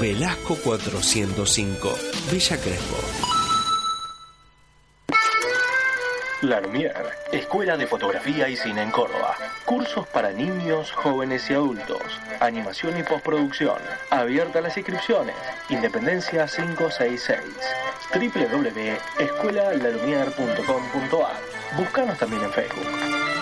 G: Velasco 405, Villa Crespo.
I: La Lumière, Escuela de Fotografía y Cine en Córdoba. Cursos para niños, jóvenes y adultos. Animación y postproducción. Abierta las inscripciones. Independencia 566. www.escuelalalumiere.com.ar Búscanos también en Facebook.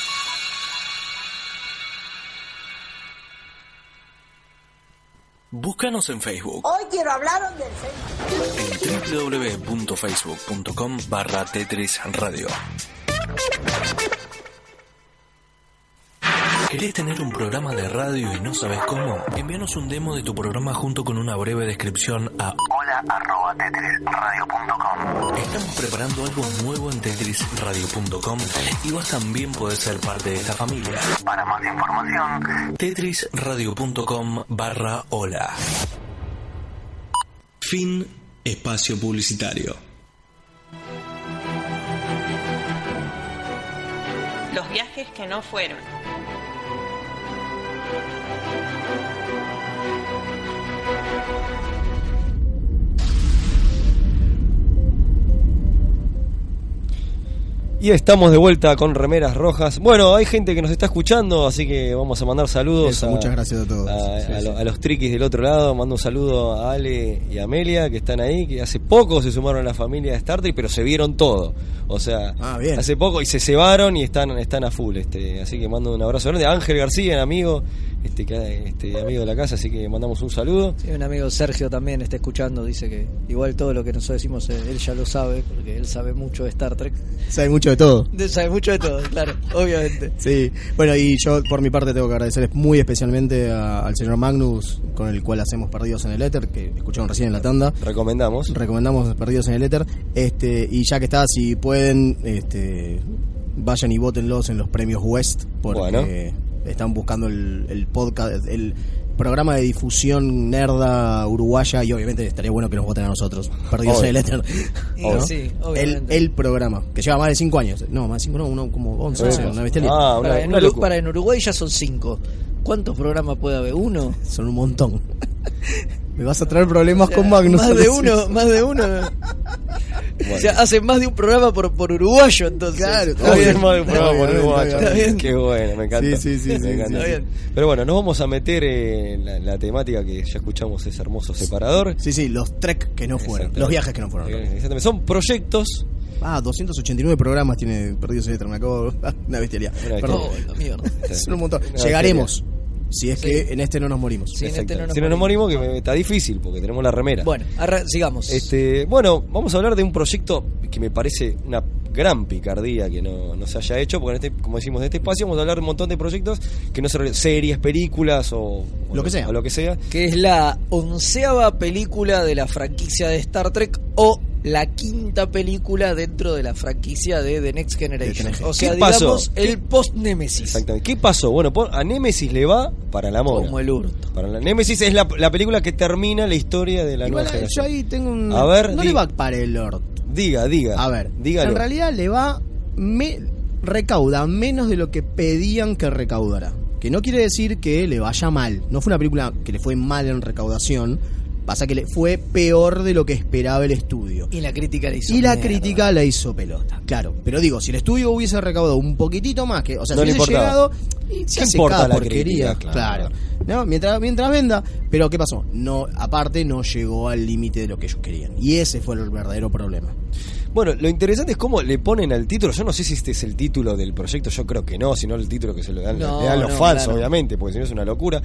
G: Búscanos en Facebook
J: Hoy quiero hablaros del Facebook.
G: en www.facebook.com barra Tetris Radio. ¿Querés tener un programa de radio y no sabes cómo? Envíanos un demo de tu programa junto con una breve descripción a hola.tetrisradio.com. Preparando algo nuevo en tetrisradio.com y vos también podés ser parte de esta familia. Para más información, tetrisradio.com barra hola.
K: Fin espacio publicitario.
L: Los viajes que no fueron.
B: Y estamos de vuelta con remeras rojas. Bueno, hay gente que nos está escuchando, así que vamos a mandar saludos.
D: Eso,
B: a,
D: muchas gracias a todos.
B: A,
D: Sí,
B: a
D: sí.
B: lo- a los triquis del otro lado. Mando un saludo a Ale y a Amelia, que están ahí, que hace poco se sumaron a la familia de Star Trek, pero se vieron todo. O sea,
D: Ah, bien.
B: hace poco y se cebaron y están, están a full. Este, así que mando un abrazo grande. Ángel García, amigo, este, este, amigo de la casa, así que mandamos un saludo.
C: Sí, un amigo Sergio también está escuchando, dice que igual todo lo que nosotros decimos eh, él ya lo sabe, porque él sabe mucho de Star Trek.
D: Sabe mucho de todo.
C: De- Sabe mucho de todo, claro, obviamente.
D: Sí, bueno, y yo por mi parte tengo que agradecer muy especialmente a- al señor Magnus, con el cual hacemos Perdidos en el Éter, que escucharon recién en la tanda.
B: Recomendamos.
D: Recomendamos Perdidos en el Éter. Este, y ya que está, si pueden, este, vayan y votenlos en los premios West, porque
B: Bueno.
D: están buscando el, el podcast, el programa de difusión nerda uruguaya, y obviamente estaría bueno que nos voten a nosotros, en el Éter.
C: Y
D: ¿no?
C: sí,
D: el, el programa, que lleva más de 5 años. No, más de 5 no, uno como 11,
B: Sí.
D: una bestialidad.
B: Ah, una-
C: para, en
B: una
C: Uru-
B: locura.
C: para en Uruguay ya son cinco. ¿Cuántos programas puede haber? ¿Uno?
D: Son un montón. Me vas a traer problemas con Magnus.
C: Más de uno, más de uno. O sea, hace más de un programa por, por uruguayo, entonces.
D: Claro,
C: Está bien.
B: Más de un programa por
D: bien,
B: Uruguay.
D: está
C: bien.
B: Qué bueno, me encanta.
D: Sí, sí, sí,
B: Me
D: sí,
B: encanta.
C: Está bien.
B: Pero bueno, nos vamos a meter en la, la temática que ya escuchamos, ese hermoso separador.
D: Sí, sí, los trek que no fueron. Los viajes que no fueron.
B: Eh, Exactamente. Son proyectos.
D: Ah, 289 programas tiene Perdidos en el Éter, me acabo. Una bestialidad.
B: Una
D: Perdón.
C: Oh, la mierda.
D: Son un montón.
B: Una
D: Llegaremos. Si es que en este no nos morimos.
C: Sí, en este no nos
B: si no nos
C: morimos.
B: que está difícil porque tenemos la remera.
C: Bueno, arra- sigamos.
B: Este, bueno, vamos a hablar de un proyecto que me parece una gran picardía que no, no se haya hecho, porque en este, como decimos, en este espacio vamos a hablar de un montón de proyectos que no se realizan, series, películas o, o
D: Lo que sea.
B: o lo que sea.
C: que es la onceava película de la franquicia de Star Trek o la quinta película dentro de la franquicia de The Next Generation. O sea,
B: ¿Qué pasó?
C: digamos el post-Nemesis.
B: Exactamente. ¿Qué pasó? Bueno, por- a Nemesis le va para la mona.
C: Como el hurto.
B: Para la Nemesis es la, la película que termina la historia de la
D: Igual,
B: nueva
D: yo
B: generación.
D: ahí tengo un.
B: A ver,
D: no
B: di-
D: le va para el Lord.
B: Diga, diga.
D: A ver,
B: dígalo.
D: en realidad le va. Me, recauda menos de lo que pedían que recaudara. Que no quiere decir que le vaya mal. No fue una película que le fue mal en recaudación. Pasa que le fue peor de lo que esperaba el estudio.
C: Y la crítica le hizo
D: Y la
C: mierda.
D: crítica la hizo pelota, claro. Pero digo, si el estudio hubiese recaudado un poquitito más, que, o sea,
B: No
D: si
B: le
D: hubiese
B: importaba.
D: llegado, y se
B: ¿Qué
D: hace
B: importa
D: cada
B: la
D: porquería,
B: crítica?
D: claro.
B: Claro.
D: ¿No? Mientras, mientras venda, pero ¿qué pasó? No, aparte no llegó al límite de lo que ellos querían. Y ese fue el verdadero problema.
B: Bueno, lo interesante es cómo le ponen al título. Yo no sé si este es el título del proyecto, yo creo que no, sino el título que se le dan,
C: No,
B: le dan los
C: no,
B: fans,
C: claro.
B: obviamente, porque si no es una locura.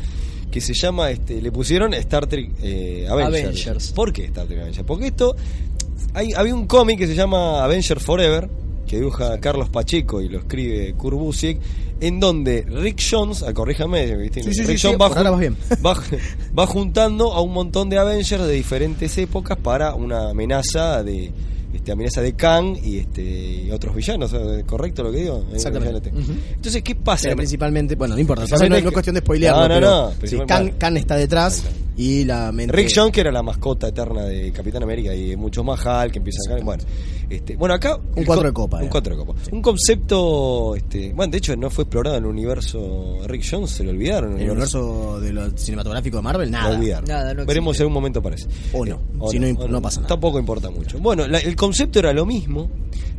B: Que se llama, este, le pusieron Star Trek eh, Avengers.
C: Avengers.
B: ¿Por qué Star Trek Avengers? Porque esto, hay, había un cómic que se llama Avengers Forever, que dibuja Carlos Pacheco y lo escribe Kurt Busiek, en donde Rick Jones, ah, corríjame, ¿viste?
D: Sí, sí,
B: Rick
D: sí,
B: Jones va, jun-
D: bien.
B: va, va juntando a un montón de Avengers de diferentes épocas para una amenaza de este, amenaza de Kang y este y otros villanos, ¿eh? ¿correcto lo que digo? Eh,
D: Exactamente.
B: Entonces, ¿qué pasa?
D: Pero principalmente, bueno, no importa, no, es cuestión de spoilearlo,
B: No, no,
D: pero
B: no,
D: sí, Khan, Khan está detrás y la mente...
B: Rick Jones, que era la mascota eterna de Capitán América y mucho más Hal, que empieza a bueno, este, bueno, acá
D: Un
B: el
D: cuatro
B: co-
D: de copa,
B: un
D: eh.
B: cuatro de copa. Un concepto este, bueno, de hecho no fue explorado en el universo Rick Jones, se lo olvidaron
D: El universo de lo cinematográfico de Marvel,
B: Lo
D: nada.
B: olvidaron.
C: Nada, no
B: Veremos en un momento parece.
D: O no,
B: O
D: si no,
B: o
D: no pasa nada.
B: Tampoco importa mucho. Bueno, la- el concepto era lo mismo,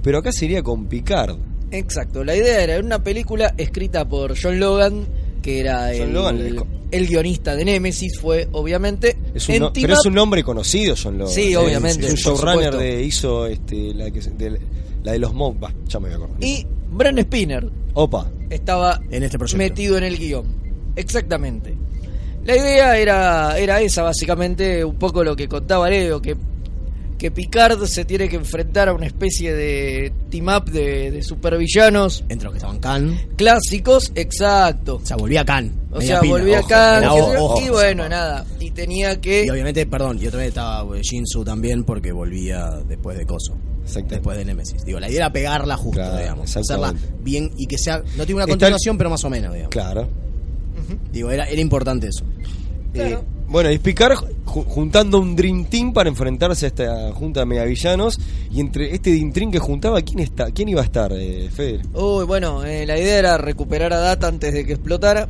B: pero acá sería con Picard.
C: Exacto, la idea era una película escrita por John Logan, que era el,
B: Logan, el-
C: el guionista de Nemesis, fue obviamente
B: Es un no- pero es un nombre conocido, John Logan.
C: Sí,
B: ¿eh?
C: obviamente,
B: Es un showrunner de hizo este, la, que, de- la de los Mob. Bah, ya me voy a acordar.
C: y Bran Spinner
B: Opa.
C: estaba
D: En este proyecto.
C: metido en el guion. Exactamente. La idea era, era esa, básicamente, un poco lo que contaba Leo, que, que Picard se tiene que enfrentar a una especie de team-up de, de supervillanos.
D: Entre los que estaban Khan.
C: Clásicos, exacto.
D: O sea, volvía Khan.
C: O sea,
D: pila,
C: volvía
D: ojo,
C: Khan.
D: era ojo,
C: yo,
D: ojo.
C: y bueno, nada. Y tenía que.
D: Y obviamente, perdón, y otra vez estaba eh, Shinsu también porque volvía después de Coso. Después de Nemesis. Digo, la idea era pegarla justo,
B: Claro,
D: digamos. Hacerla bien y que sea. No tiene una
B: Está-
D: continuación, pero más o menos, digamos.
B: Claro.
D: Digo, era, era importante eso.
B: Eh, bueno, y Picard ju- juntando un Dream Team para enfrentarse a esta junta de megavillanos. Y entre este Dream Team que juntaba, ¿quién está quién iba a estar, eh, Fede?
C: Uy, bueno, eh, la idea era recuperar a Data antes de que explotara.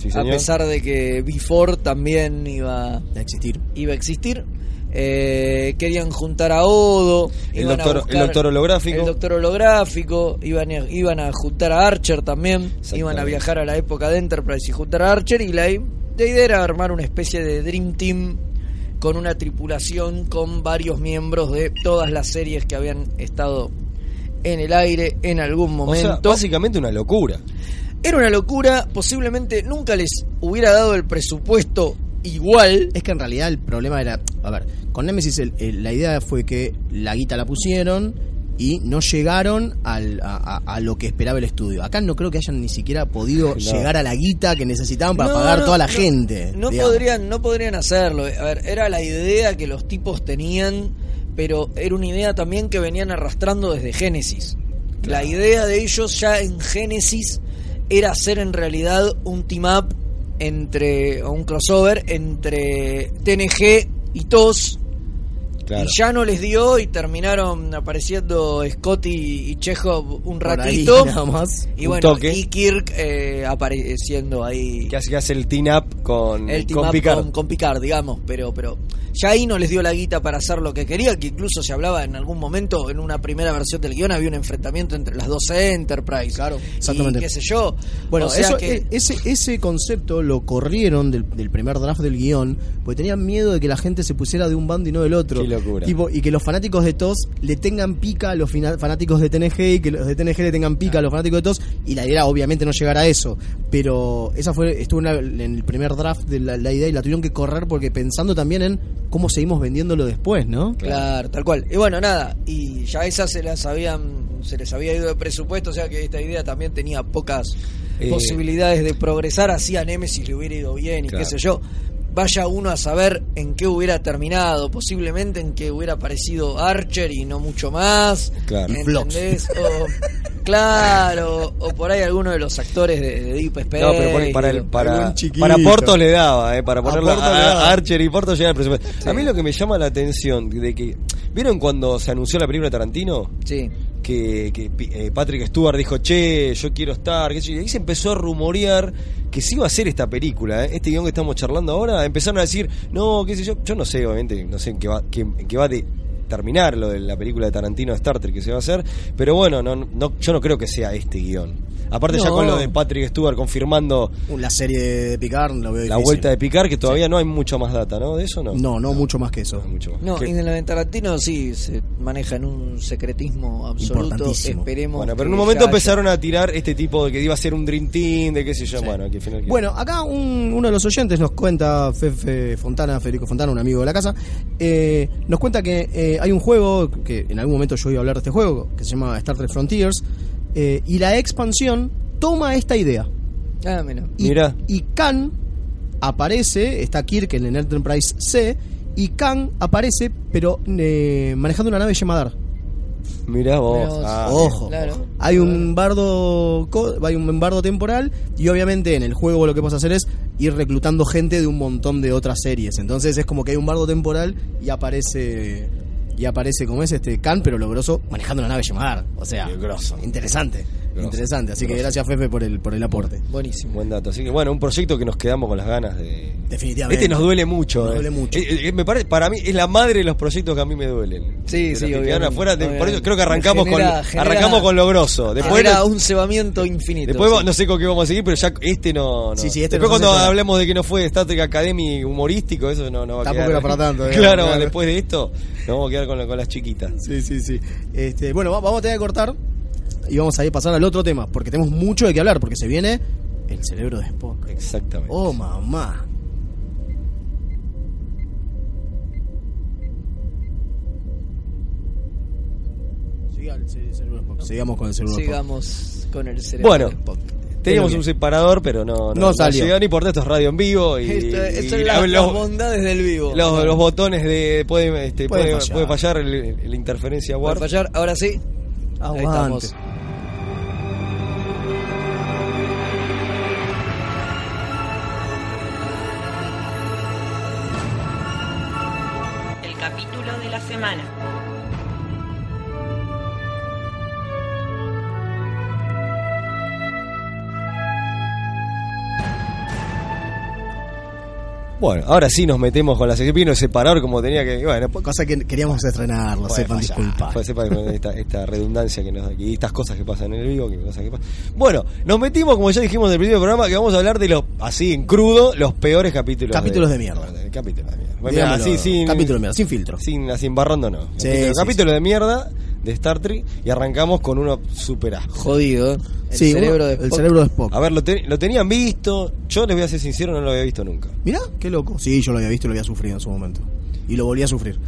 B: Sí,
C: a pesar de que Before también iba
D: a existir.
C: Iba a existir. Eh, querían juntar a Odo.
B: El doctor- el doctor holográfico.
C: El doctor holográfico. Iban a, iban a juntar a Archer también. Iban a viajar a la época de Enterprise y juntar a Archer. Y la, la idea era armar una especie de Dream Team con una tripulación con varios miembros de todas las series que habían estado en el aire en algún
B: O
C: momento.
B: sea, básicamente una locura.
C: Era una locura, posiblemente nunca les hubiera dado el presupuesto igual.
D: Es que en realidad el problema era. A ver, con Nemesis el- el- la idea fue que la guita la pusieron y no llegaron al- a, a- a lo que esperaba el estudio. Acá no creo que hayan ni siquiera podido
C: No.
D: llegar a la guita que necesitaban para
C: No,
D: pagar
C: no,
D: toda la
C: no,
D: gente.
C: No
D: digamos.
C: podrían, no podrían hacerlo. A ver, era la idea que los tipos tenían, pero era una idea también que venían arrastrando desde Génesis. La idea de ellos ya en Génesis era hacer en realidad un team up entre o un crossover entre TNG y TOS
B: Claro.
C: y ya no les dio y terminaron apareciendo Scott y, y Chekhov un
D: ahí,
C: ratito
D: nada más.
C: y
B: Un
C: bueno
B: toque.
C: y Kirk eh, apareciendo ahí
B: Que hace, que hace el team up con,
C: el team
B: con
C: up
B: Picard.
C: Con, con Picard, digamos, pero pero ya ahí no les dio la guita para hacer lo que quería, que incluso se hablaba en algún momento, en una primera versión del guion, había un enfrentamiento entre las dos Enterprise. Claro,
D: exactamente.
C: Y qué sé yo.
D: Bueno,
C: o sea
D: eso,
C: que...
D: e- ese, ese concepto lo corrieron del, del primer draft del guion, porque tenían miedo de que la gente se pusiera de un bando y no del otro.
B: Qué locura.
D: Tipo, y que los fanáticos de TOS le tengan pica a los fanáticos de TNG y que los de TNG le tengan pica a los fanáticos de TOS. Y la idea era obviamente no llegar a eso. Pero esa fue estuvo en, la- en el primer draft de la, la idea y la tuvieron que correr porque pensando también en cómo seguimos vendiéndolo después, ¿no?
C: Claro, tal cual. Y bueno, nada, y ya esas se las habían, se les había ido de presupuesto, o sea que esta idea también tenía pocas
B: Eh.
C: posibilidades de progresar, así a Nemesis le hubiera ido bien y
B: Claro.
C: qué sé yo. Vaya uno a saber en qué hubiera terminado, posiblemente en que hubiera aparecido Archer y no mucho más.
B: Claro.
C: ¿Entendés? O, claro, o por ahí alguno de los actores de, de Deep Space.
B: No, pero para, el, para,
D: Algún chiquito.
B: para Porto le daba, eh, para ponerlo a, Archer y Porto llega el presupuesto. A mí lo que me llama la atención de que ¿vieron cuando se anunció la película de Tarantino?
C: Sí.
B: Que, eh, Patrick Stewart dijo, "Che, yo quiero estar", y ahí se empezó a rumorear que se iba a hacer esta película, eh, este guion que estamos charlando ahora, empezaron a decir, "No, qué sé yo, yo no sé, obviamente, no sé en qué va qué- en qué va de terminar lo de la película de Tarantino de Star Trek que se va a hacer, pero bueno, no, no yo no creo que sea este guion. Aparte ya con lo de Patrick Stewart confirmando
D: La serie de Picard lo veo
B: la
D: difícil.
B: vuelta de Picar, que todavía no hay mucho más data, ¿no? De eso no.
D: No, no, mucho más que eso.
B: Mucho más.
C: No,
B: ¿Qué?
C: y en la de Tarantino sí se maneja en un secretismo absoluto. Esperemos.
B: Bueno, pero en un momento
C: haya-
B: empezaron a tirar este tipo de que iba a ser un Dream Team, de qué sé yo, bueno, que al final...
D: Bueno, acá un- uno de los oyentes nos cuenta, Fefe Fontana, Federico Fontana, un amigo de la casa, eh, nos cuenta que eh, hay un juego, que en algún momento yo iba a hablar de este juego, que se llama Star Trek Frontiers, eh, y la expansión toma esta idea.
C: Ah, mira.
D: Y,
B: Mira.
D: y Khan aparece, está Kirk en el Enterprise C, y Khan aparece, pero eh, manejando una nave llamada
B: Mirá vos.
C: Mirá vos.
B: Ah,
D: Ojo.
C: Claro.
D: Hay un bardo hay un bardo temporal y obviamente en el juego lo que vas a hacer es ir reclutando gente de un montón de otras series. Entonces es como que hay un bardo temporal y aparece y aparece como es este Khan pero logroso manejando una nave llamada. O sea,
B: grosso.
D: interesante. Interesante, así que gracias Fefe por el por el aporte.
C: Buenísimo.
B: Buen dato. Así que bueno, un proyecto que nos quedamos con las ganas de...
D: Definitivamente.
B: Este nos duele mucho.
D: Nos
B: eh.
D: duele mucho.
B: Eh, eh, me parece, para mí es la madre de los proyectos que a mí me duelen.
C: Sí,
B: De
C: sí, obviamente,
B: afuera, por eso creo que arrancamos
C: Genera-
B: con
C: genera-
B: arrancamos con lo grosso. Después
C: Era un cebamiento infinito.
B: Después
C: sí.
B: no sé con qué vamos a seguir, pero ya este no. no.
D: Sí, sí, este
B: Después cuando hablemos de que no fue Star Trek Academy humorístico, eso no, no va a
D: Tampoco
B: quedar.
D: era para tanto, eh.
B: claro,
D: Claro.
B: después de esto, nos vamos a quedar con, con las chiquitas.
D: Sí, sí, sí. Este, bueno, va- vamos a tener que cortar y vamos a ir pasando al otro tema, porque tenemos mucho de qué hablar, porque se viene el cerebro de Spock.
B: Exactamente.
D: Oh, mamá. Sigamos con el cerebro Sigamos de Spock.
C: con el cerebro
B: bueno. Teníamos un separador, pero no,
D: no, no salió.
B: No, no importa, esto es radio en vivo. Y,
C: esto, es la,
B: los,
C: las bondades del vivo.
B: Los, botones de. Puede, este,
D: puede, fallar,
B: la interferencia
C: WAR.
B: Puede
C: fallar, ahora sí.
D: Aguante.
L: Ahí estamos.
B: Bueno, ahora sí nos metemos con la sección. Vino el separador como tenía que. Bueno, pues,
D: Cosa que queríamos estrenarlo,
B: Puede
D: sepan disculpar.
B: esta, esta redundancia que nos da aquí, y estas cosas que pasan en el vivo, que cosas que pasan. Bueno, nos metimos, como ya dijimos en el primer programa, que vamos a hablar de los, así en crudo, los peores capítulos.
D: Capítulos de mierda.
B: Bueno, capítulos de mierda. Bueno,
D: Digámoslo,
B: así, sin,
D: capítulo de mierda, sin filtro.
B: Sin, así embarrando, no.
D: Sí,
B: capítulo
D: sí,
B: capítulo de mierda de Star Trek y arrancamos con uno super asco.
C: Jodido. El
D: Sí,
C: cerebro de
D: el
C: Spock.
D: cerebro de Spock.
B: A ver, lo, te- lo tenían visto, yo les voy a ser sincero, no lo había visto nunca.
D: Mirá, qué loco. Sí, yo lo había visto y lo había sufrido en su momento. Y lo volví a sufrir.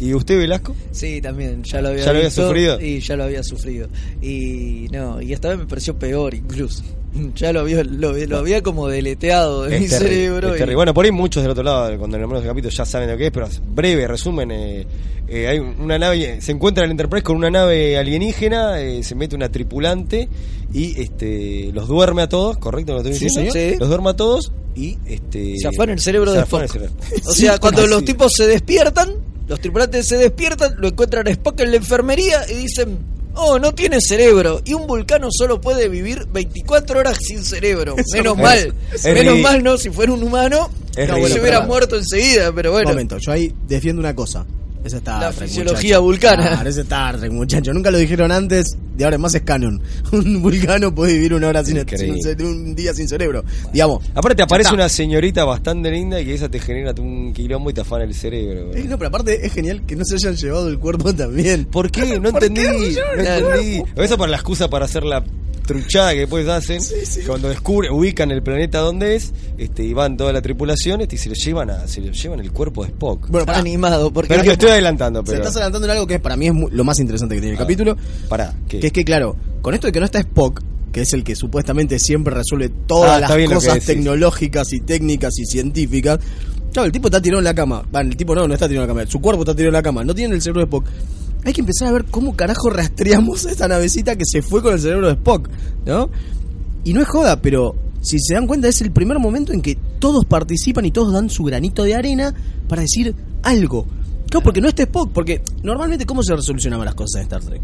B: ¿Y usted, Velasco?
C: Sí, también, ya lo había
B: ¿Ya lo había sufrido?
C: Y ya lo había sufrido. Y no, y esta vez me pareció peor incluso. Ya lo había, lo, lo había como deleteado de
B: Es
C: mi
B: terrible,
C: cerebro.
B: es
C: y-
B: terrible. Bueno, por ahí muchos del otro lado, cuando nombramos el capítulo, ya saben lo que es, pero breve resumen. eh, eh, hay una nave, se encuentra el Enterprise con una nave alienígena, eh, se mete una tripulante y este los duerme a todos, ¿correcto? ¿Lo
C: Sí,
B: diciendo?
C: Sí.
B: Los duerme a todos y este
C: Se afana el cerebro
B: se
C: de Spock.
B: el cerebro.
C: O sea,
B: Sí,
C: cuando
B: así.
C: los tipos se despiertan, los tripulantes se despiertan, lo encuentran a Spock en la enfermería y dicen, oh, no tiene cerebro. Y un vulcano solo puede vivir 24 horas sin cerebro. Menos
B: es-
C: mal.
B: es
C: Menos
B: ri-
C: mal, ¿no? Si fuera un humano,
B: Es
C: se
B: ridículo.
C: hubiera muerto enseguida, pero bueno.
D: Un momento, yo ahí defiendo una cosa. Es Star
C: La
D: Trek,
C: fisiología
D: muchacho.
C: vulcana.
D: Claro, es Star Trek, muchacho. Nunca lo dijeron antes, de ahora en más es canon. Un vulcano puede vivir una hora sin, un día sin cerebro. Digamos.
B: Aparte te aparece una señorita bastante linda y que esa te genera un quilombo y te afana el cerebro.
D: Eh, no, pero aparte es genial que no se hayan llevado el cuerpo también.
B: ¿Por qué? No
D: ¿Por qué
B: entendí.
D: no se
B: entendí. Eso para la excusa para hacer la truchada que después hacen. Cuando descubren, ubican el planeta donde es, este, y van toda la tripulación este, y se lo llevan a, se lo llevan el cuerpo de Spock.
D: Bueno, pará.
C: Animado, porque
B: pero me estoy adelantando,
D: Se
B: pero.
D: estás adelantando en algo que para mí es lo más interesante que tiene el
B: Ah,
D: capítulo.
B: Pará, ¿qué?
D: Que es que, claro, con esto de que no está Spock, que es el que supuestamente siempre resuelve todas
B: Ah,
D: las cosas tecnológicas y técnicas y científicas. Claro, el tipo está tirado en la cama. Bueno, el tipo no, no está tirado en la cama. Su cuerpo está tirado en la cama. No tiene el cerebro de Spock. Hay que empezar a ver cómo carajo rastreamos a esta navecita que se fue con el cerebro de Spock, ¿no? Y no es joda, pero si se dan cuenta es el primer momento en que todos participan y todos dan su granito de arena para decir algo. Claro, porque no está Spock, porque normalmente ¿cómo se resolucionaban las cosas en Star Trek?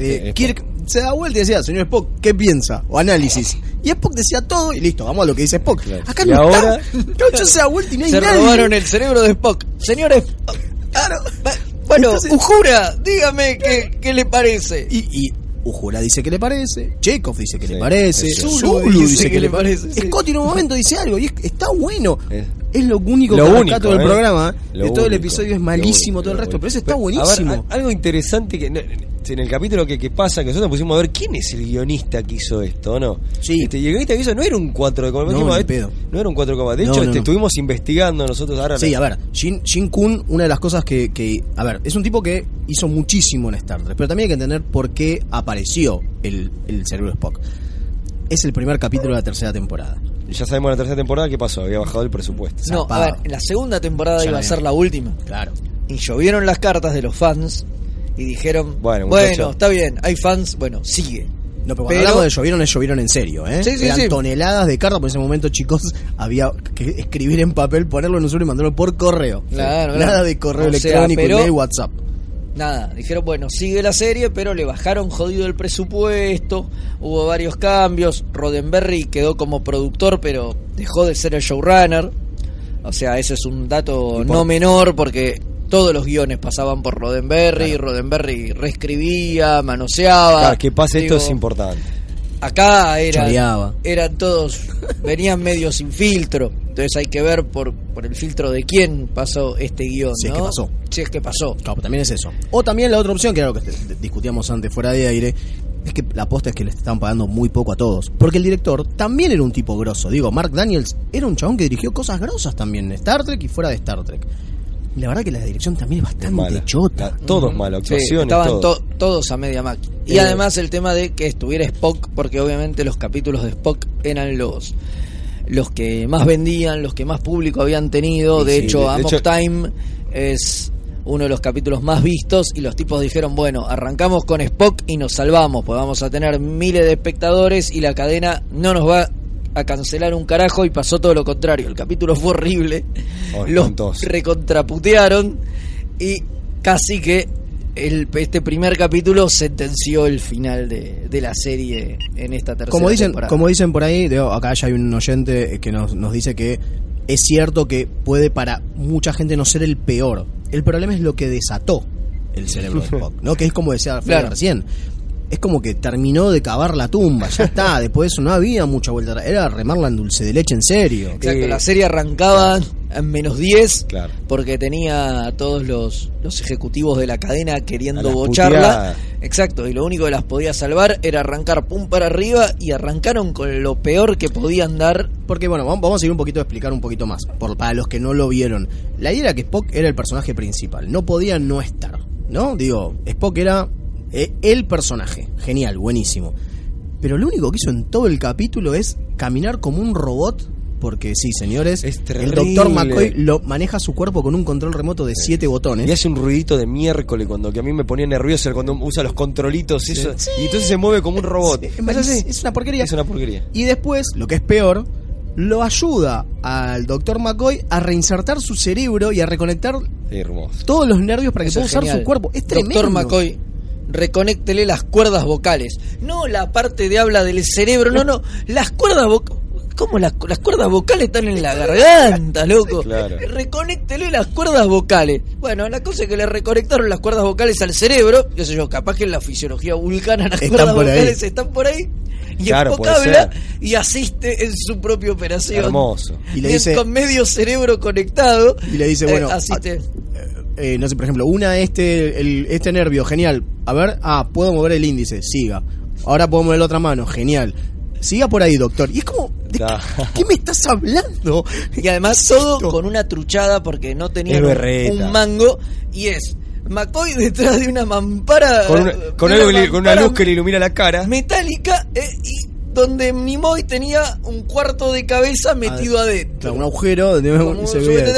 D: Eh,
B: Spock.
D: Kirk se da vuelta y decía, señor Spock, ¿qué piensa? O análisis. Y Spock decía todo y listo, vamos a lo que dice Spock. Acá
B: Y
D: no
B: ahora-
D: está. Claro, se da vuelta y no hay
C: se
D: nadie.
C: robaron el cerebro de Spock. Señores,
D: Claro.
C: bueno,
D: Entonces-
C: Ujura, dígame qué, qué le parece.
D: Y, y Ujura dice que le parece, Chekhov dice que
B: Sí,
D: le parece. Zulu, dice, que, le parece.
C: sí.
D: Scott en un momento dice algo y es- está bueno.
B: Es-
D: Es lo único
B: Lo
D: que
B: único,
D: del
B: ¿eh?
D: programa. De todo el episodio es malísimo
B: único,
D: todo el resto, pero ese está
B: ver,
D: buenísimo.
B: al- algo interesante que en el capítulo que, que pasa, que nosotros nos pusimos a ver quién es el guionista que hizo esto, ¿o ¿no?
D: Sí.
B: Este, y el guionista que hizo no era un 4 de coma.
D: No,
B: eh, no era un 4 de coma. De
D: No,
B: hecho,
D: no,
B: este,
D: no.
B: estuvimos investigando nosotros ahora.
D: Sí,
B: la-
D: a ver, Shin, Shin Kun, una de las cosas que, que- A ver, es un tipo que hizo muchísimo en Star Trek, pero también hay que entender por qué apareció el, el cerebro Spock. Es el primer capítulo de la tercera temporada.
B: Y ya sabemos en la tercera temporada qué pasó, había bajado el presupuesto.
C: No, a ver, en la segunda temporada
D: Ya
C: iba a ser la última.
D: Claro.
C: Y llovieron las cartas de los fans y dijeron,
B: Bueno,
C: bueno, está bien, hay fans, bueno, sigue.
D: No, pero cuando
C: Pero-
D: hablamos de llovieron, es llovieron en serio, ¿eh?
C: Sí, sí,
D: Eran
C: sí.
D: toneladas de cartas, por ese momento, chicos, había que escribir en papel, ponerlo en un sobre y mandarlo por correo.
C: Claro,
D: Nada
C: claro.
D: de correo
C: O sea,
D: electrónico,
C: pero-
D: email, WhatsApp.
C: Nada, dijeron, bueno, sigue la serie, pero le bajaron jodido el presupuesto, hubo varios cambios, Roddenberry quedó como productor, pero dejó de ser el showrunner. O sea, ese es un dato
D: por-
C: no menor porque todos los guiones pasaban por Roddenberry, Roddenberry reescribía, manoseaba.
B: Claro, que pase esto es importante.
C: Acá eran,
D: Choreaba.
C: eran todos, venían medio sin filtro. Entonces hay que ver por, por el filtro de quién pasó este guion.
D: Si es
C: ¿no?
D: que pasó.
C: Si es que pasó.
D: Claro, también es eso. O también la otra opción, que era lo que discutíamos antes fuera de aire, es que la aposta es que le estaban pagando muy poco a todos. Porque el director también era un tipo grosso. Digo, Mark Daniels era un chabón que dirigió cosas grosas también en Star Trek y fuera de Star Trek. Y la verdad que la dirección también es bastante
B: Mala.
D: chota.
B: La- todo es malo,
C: Sí,
B: actuaciones,
C: estaban
B: todo.
C: to- todos a media máquina. Y
B: Eh.
C: además el tema de que estuviera Spock, porque obviamente los capítulos de Spock eran los los que más vendían, los que más público habían tenido. De
B: sí,
C: hecho,
B: de- de
C: Amok
B: hecho-
C: Time es uno de los capítulos más vistos y los tipos dijeron, bueno, arrancamos con Spock y nos salvamos, pues vamos a tener miles de espectadores y la cadena no nos va a cancelar un carajo y pasó todo lo contrario. El capítulo fue horrible,
B: Oh,
C: los recontraputearon y casi que el, este primer capítulo sentenció el final de, de la serie en esta tercera
D: Como dicen,
C: temporada.
D: como dicen por ahí, digo, acá ya hay un oyente que nos, nos dice que es cierto que puede para mucha gente no ser el peor. El problema es lo que desató el cerebro de Spock, ¿no? Que es como decía
C: Claro.
D: recién. Es como que terminó de cavar la tumba, ya está, después de eso no había mucha vuelta, era remarla en dulce de leche en serio.
C: Exacto,
D: Eh,
C: la serie arrancaba en menos 10
B: Claro.
C: porque tenía a todos los, los ejecutivos de la cadena queriendo bocharla.
B: puteadas.
C: Exacto, y lo único que las podía salvar era arrancar pum para arriba y arrancaron con lo peor que podían dar.
D: Porque bueno, vamos vamos a ir un poquito a explicar un poquito más, por, para los que no lo vieron. La idea era que Spock era el personaje principal, no podía no estar, ¿no? Digo, Spock era eh, el personaje, genial, buenísimo. Pero lo único que hizo en todo el capítulo es caminar como un robot, porque sí, señores, el doctor McCoy lo maneja su cuerpo con un control remoto de siete botones.
B: Y hace un ruidito de miércoles cuando que a mí me ponía nervioso era cuando usa los controlitos y eso,
D: Sí.
B: y entonces se mueve como un robot.
D: Es, una porquería.
B: Es una porquería.
D: Y después, lo que es peor, lo ayuda al doctor McCoy a reinsertar su cerebro y a reconectar todos los nervios para que
C: Eso
D: pueda usar
C: genial.
D: su cuerpo. Es tremendo.
C: Doctor McCoy, reconéctele las cuerdas vocales. No la parte de habla del cerebro, no, no. Las cuerdas vocales. ¿Cómo las, las cuerdas vocales están en la garganta, loco?
B: Claro.
C: Reconéctele las cuerdas vocales. Bueno, la cosa es que le reconectaron las cuerdas vocales al cerebro. Qué sé yo, capaz que en la fisiología vulcana las
D: Están
C: cuerdas
D: ahí.
C: vocales están por ahí. Y
B: Claro, puede
C: habla
B: ser.
C: y asiste en su propia operación.
B: Hermoso.
D: Y le dice-
C: con medio cerebro conectado.
D: Y le dice,
C: eh,
D: bueno,
C: asiste.
D: Eh, no sé, por ejemplo, una este el, este nervio, genial. A ver, ah, puedo mover el índice, siga. Ahora puedo mover la otra mano, genial. Siga por ahí, doctor. Y es como, ¿de
B: Da.
D: qué me estás hablando?
C: Y además todo con una truchada porque no tenían
B: Es
C: un, mango y es McCoy detrás de una mampara
B: Con una,
C: de
B: con
C: una
B: una luz que le ilumina la cara.
C: metálica eh, y donde Nimoy tenía un cuarto de cabeza metido adentro.
D: Claro, un agujero se
C: un de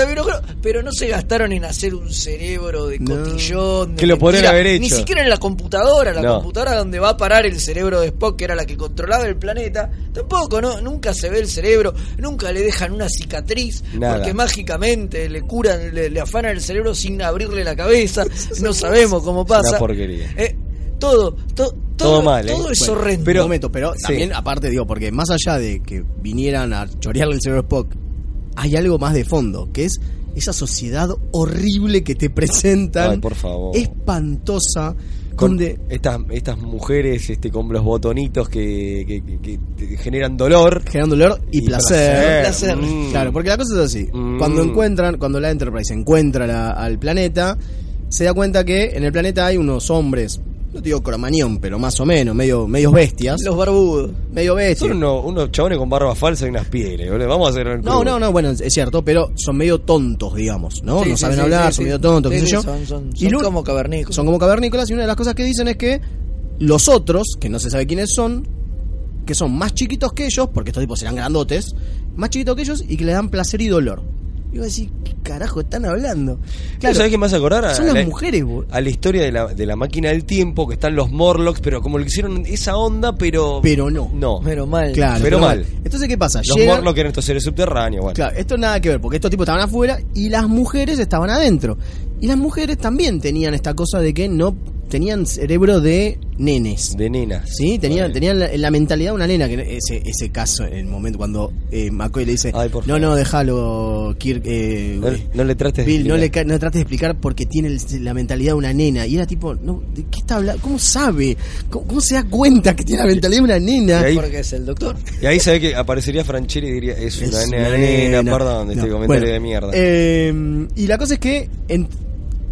C: agujero, pero no se gastaron en hacer un cerebro de
D: No.
C: cotillón. de
B: Que lo podrían haber
C: Ni
B: hecho.
C: siquiera en la computadora, la
B: No.
C: computadora donde va a parar el cerebro de Spock, que era la que controlaba el planeta. Tampoco, ¿no? Nunca se ve el cerebro, nunca le dejan una cicatriz,
B: Nada.
C: porque mágicamente le curan, le, le afanan el cerebro sin abrirle la cabeza. no sabemos cómo pasa.
B: Una porquería.
C: Eh, todo, to- todo,
B: Todo mal, ¿eh?
C: todo es
D: Bueno,
C: horrendo.
D: Pero, momento, pero
B: Sí.
D: también, aparte, digo, porque más allá de que vinieran a chorearle el cerebro Spock, hay algo más de fondo, que es esa sociedad horrible que te presentan.
B: Ay, por favor.
D: Espantosa.
B: con
D: donde
B: estas estas mujeres este con los botonitos que, que- que- generan dolor
D: generan dolor y,
B: Y
D: placer.
B: placer. Mm.
D: Claro, porque la cosa es así.
B: Mm.
D: Cuando encuentran, cuando la Enterprise encuentra la- al planeta, se da cuenta que en el planeta hay unos hombres, no te digo cromañón, pero más o menos, medio, medios bestias.
C: Los barbudos.
D: medio bestias.
B: son unos, unos chabones con barba falsa y unas pieles boludo. vamos a hacer el
D: No, no, no, bueno, es cierto, pero son medio tontos, digamos, ¿no?
C: Sí,
D: no
C: sí,
D: saben
C: sí,
D: hablar,
C: sí,
D: son
C: sí.
D: medio tontos,
C: Sí,
D: qué sé
C: sí,
D: yo.
C: son- son-
D: Y
C: son
D: lo-
C: como cavernícolas.
D: Son como cavernícolas y una de las cosas que dicen es que los otros, que no se sabe quiénes son, que son más chiquitos que ellos, porque estos tipos serán grandotes, más chiquitos que ellos y que le dan placer y dolor. Y yo decir, ¿qué carajo están hablando?
B: Claro, ¿sabés qué me hace acordar? A
D: Son las
B: la-
D: mujeres, bo-
B: A la historia de la, de la máquina del tiempo, que están los Morlocks, pero como le hicieron esa onda, pero.
D: Pero no.
B: No.
C: Pero mal.
D: Claro,
B: pero mal.
D: Entonces, ¿qué pasa?
B: Los
D: Llegan-
B: Morlocks eran estos seres subterráneos, bueno.
D: Claro, esto nada que ver, porque estos tipos estaban afuera y las mujeres estaban adentro. Y las mujeres también tenían esta cosa de que no tenían cerebro de nenes.
B: De nenas.
D: Sí, tenían, tenían la, la mentalidad de una nena, que ese, ese caso, en el momento cuando eh, McCoy le dice,
B: Ay, por
D: no, no, déjalo, Kirk, eh,
B: No, no le trates de
D: Bill, no le, no trates de explicar porque tiene el- la mentalidad de una nena. Y era tipo, no, ¿de qué está hablando? ¿Cómo sabe? ¿Cómo, cómo se da cuenta que tiene la mentalidad de una nena?
B: Ahí-
C: Porque es el doctor.
B: Y ahí sabe que aparecería Franchella y diría, es una
D: Es
B: nena,
D: una
B: nena,
D: nena.
B: perdón, este comentario
D: bueno,
B: de mierda.
D: eh, y la cosa es que en-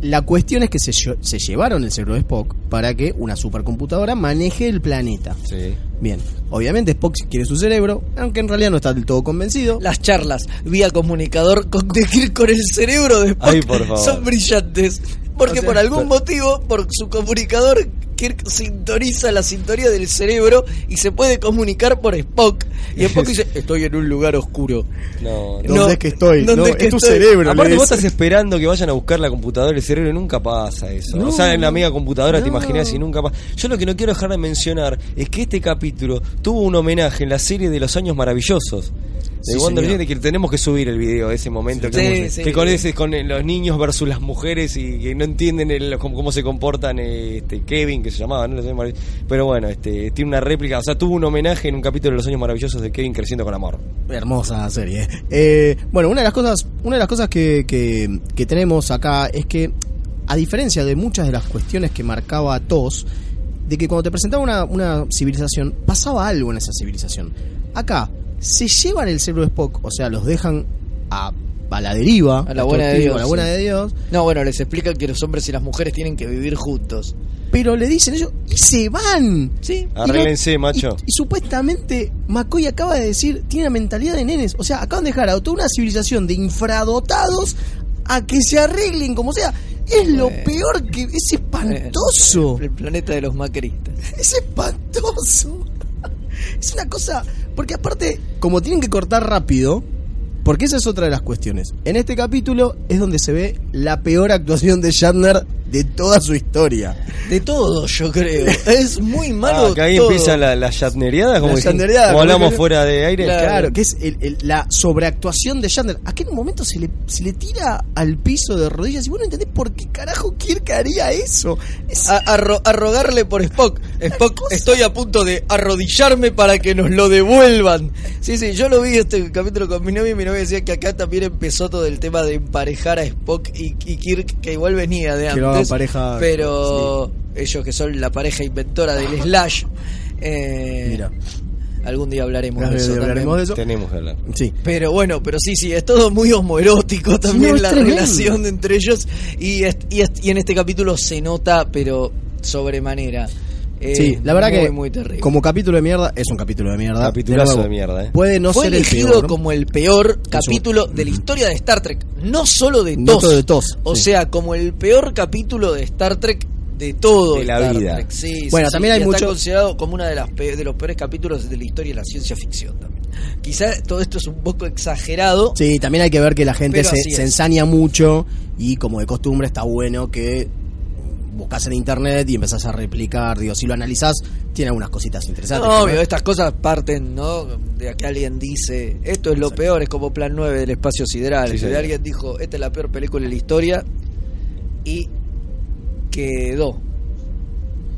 D: la cuestión es que se, se llevaron el cerebro de Spock para que una supercomputadora maneje el planeta.
B: sí.
D: Bien, obviamente Spock quiere su cerebro, aunque en realidad no está del todo convencido.
C: Las charlas vía comunicador con, de Kirk con el cerebro de Spock
B: Ay, por favor.
C: son brillantes. Porque
D: O sea,
C: por algún
D: pero-
C: motivo, por su comunicador, Kirk sintoniza la sintonía del cerebro y se puede comunicar por Spock. Y Spock dice, estoy en un lugar oscuro.
B: No,
D: ¿Dónde
C: No,
D: es que estoy?
C: ¿dónde
D: No,
C: es que
D: es tu
C: estoy?
D: cerebro.
B: Aparte vos estás esperando que vayan a buscar la computadora y el cerebro y nunca pasa eso.
D: No,
B: o sea, en la amiga computadora te
D: no.
B: imaginas y nunca pasa. Yo lo que no quiero dejar de mencionar es que este capítulo tuvo un homenaje en la serie de los años maravillosos. De
D: Sí,
B: Wonder que tenemos que subir el video de ese momento
C: Sí,
B: que,
C: sí.
B: que con ese con eh, los niños versus las mujeres y que no entienden el- cómo, cómo se comportan eh, este Kevin que se llamaba ¿no? Pero bueno este tiene una réplica o sea tuvo un homenaje en un capítulo de los años maravillosos de Kevin creciendo con amor
D: Hermosa serie. Eh, bueno, una de las cosas, una de las cosas que, que, que tenemos acá es que, a diferencia de muchas de las cuestiones que marcaba TOS, de que cuando te presentaba una, una civilización, pasaba algo en esa civilización. Acá, se llevan el cerebro de Spock, o sea, los dejan a, a la deriva,
C: A la buena de Dios,
D: a la buena
C: sí.
D: de Dios,
C: No, bueno, les explican que los hombres y las mujeres tienen que vivir juntos.
D: pero le dicen ellos, y se van.
C: Sí.
B: arréglense macho
D: Y supuestamente McCoy acaba de decir, tiene una mentalidad de nenes. O sea, acaban de dejar a toda una civilización de infradotados a que se arreglen como sea. Es lo peor que... Es espantoso.
C: El planeta de los macristas.
D: Es espantoso. Es una cosa... Porque aparte, como tienen que cortar rápido, porque esa es otra de las cuestiones. En este capítulo es donde se ve la peor actuación de Shatner de toda su historia.
C: De todo, yo creo. Es muy malo.
B: Ah, que ahí
C: todo.
B: empieza la, la chatnereada, como,
D: La
B: como
D: como
B: hablamos
D: que-
B: fuera de aire.
D: Claro, que es el- el- la sobreactuación de Shatner. ¿A qué momento se le, se le tira al piso de rodillas? Y vos no entendés por qué carajo Kirk haría eso. Es-
C: A, a ro- a rogarle por Spock. Spock, estoy a punto de arrodillarme para que nos lo devuelvan. Sí, sí, yo lo vi este capítulo con mi novia y mi novia decía que acá también empezó todo el tema de emparejar a Spock y, y Kirk, que igual venía de
D: lo pareja,
C: pero ellos que son la pareja inventora del Slash. eh,
D: Mira.
C: Algún día hablaremos de eso.
D: hablaremos de eso.
B: Tenemos que hablar.
D: Sí.
C: Pero bueno, pero sí, sí, es todo muy homoerótico también la
D: tremendo.
C: relación entre ellos y, est- y, est- y en este capítulo se nota, pero sobremanera. Eh,
D: Sí, la verdad
C: muy,
D: que
C: muy terrible.
D: como capítulo de mierda, es un capítulo de mierda.
B: Capitulazo de mierda, eh.
D: Puede no
C: Fue
D: ser el
C: elegido
D: peor.
C: como el peor capítulo de la historia de Star Trek, no solo de
D: No
C: TOS,
D: solo de TOS,
C: o
D: sí.
C: sea, como el peor capítulo de Star Trek de todo
B: De la
C: Star
B: vida.
C: Trek. Sí,
D: Bueno,
C: sí,
D: también hay
C: y está
D: mucho-
C: considerado como uno de, las pe- de los peores capítulos de la historia de la ciencia ficción también. Quizá todo esto es un poco exagerado,
D: Sí, también hay que ver que la gente se, ensaña mucho y como de costumbre está bueno que buscas en internet y empezás a replicar, digo, si lo analizás, tiene algunas cositas interesantes.
C: No, obvio, estas cosas parten, ¿no? De que alguien dice, esto es lo peor, es como Plan 9 del espacio sideral.
B: Sí,
C: alguien dijo, esta es la peor película de la historia y quedó.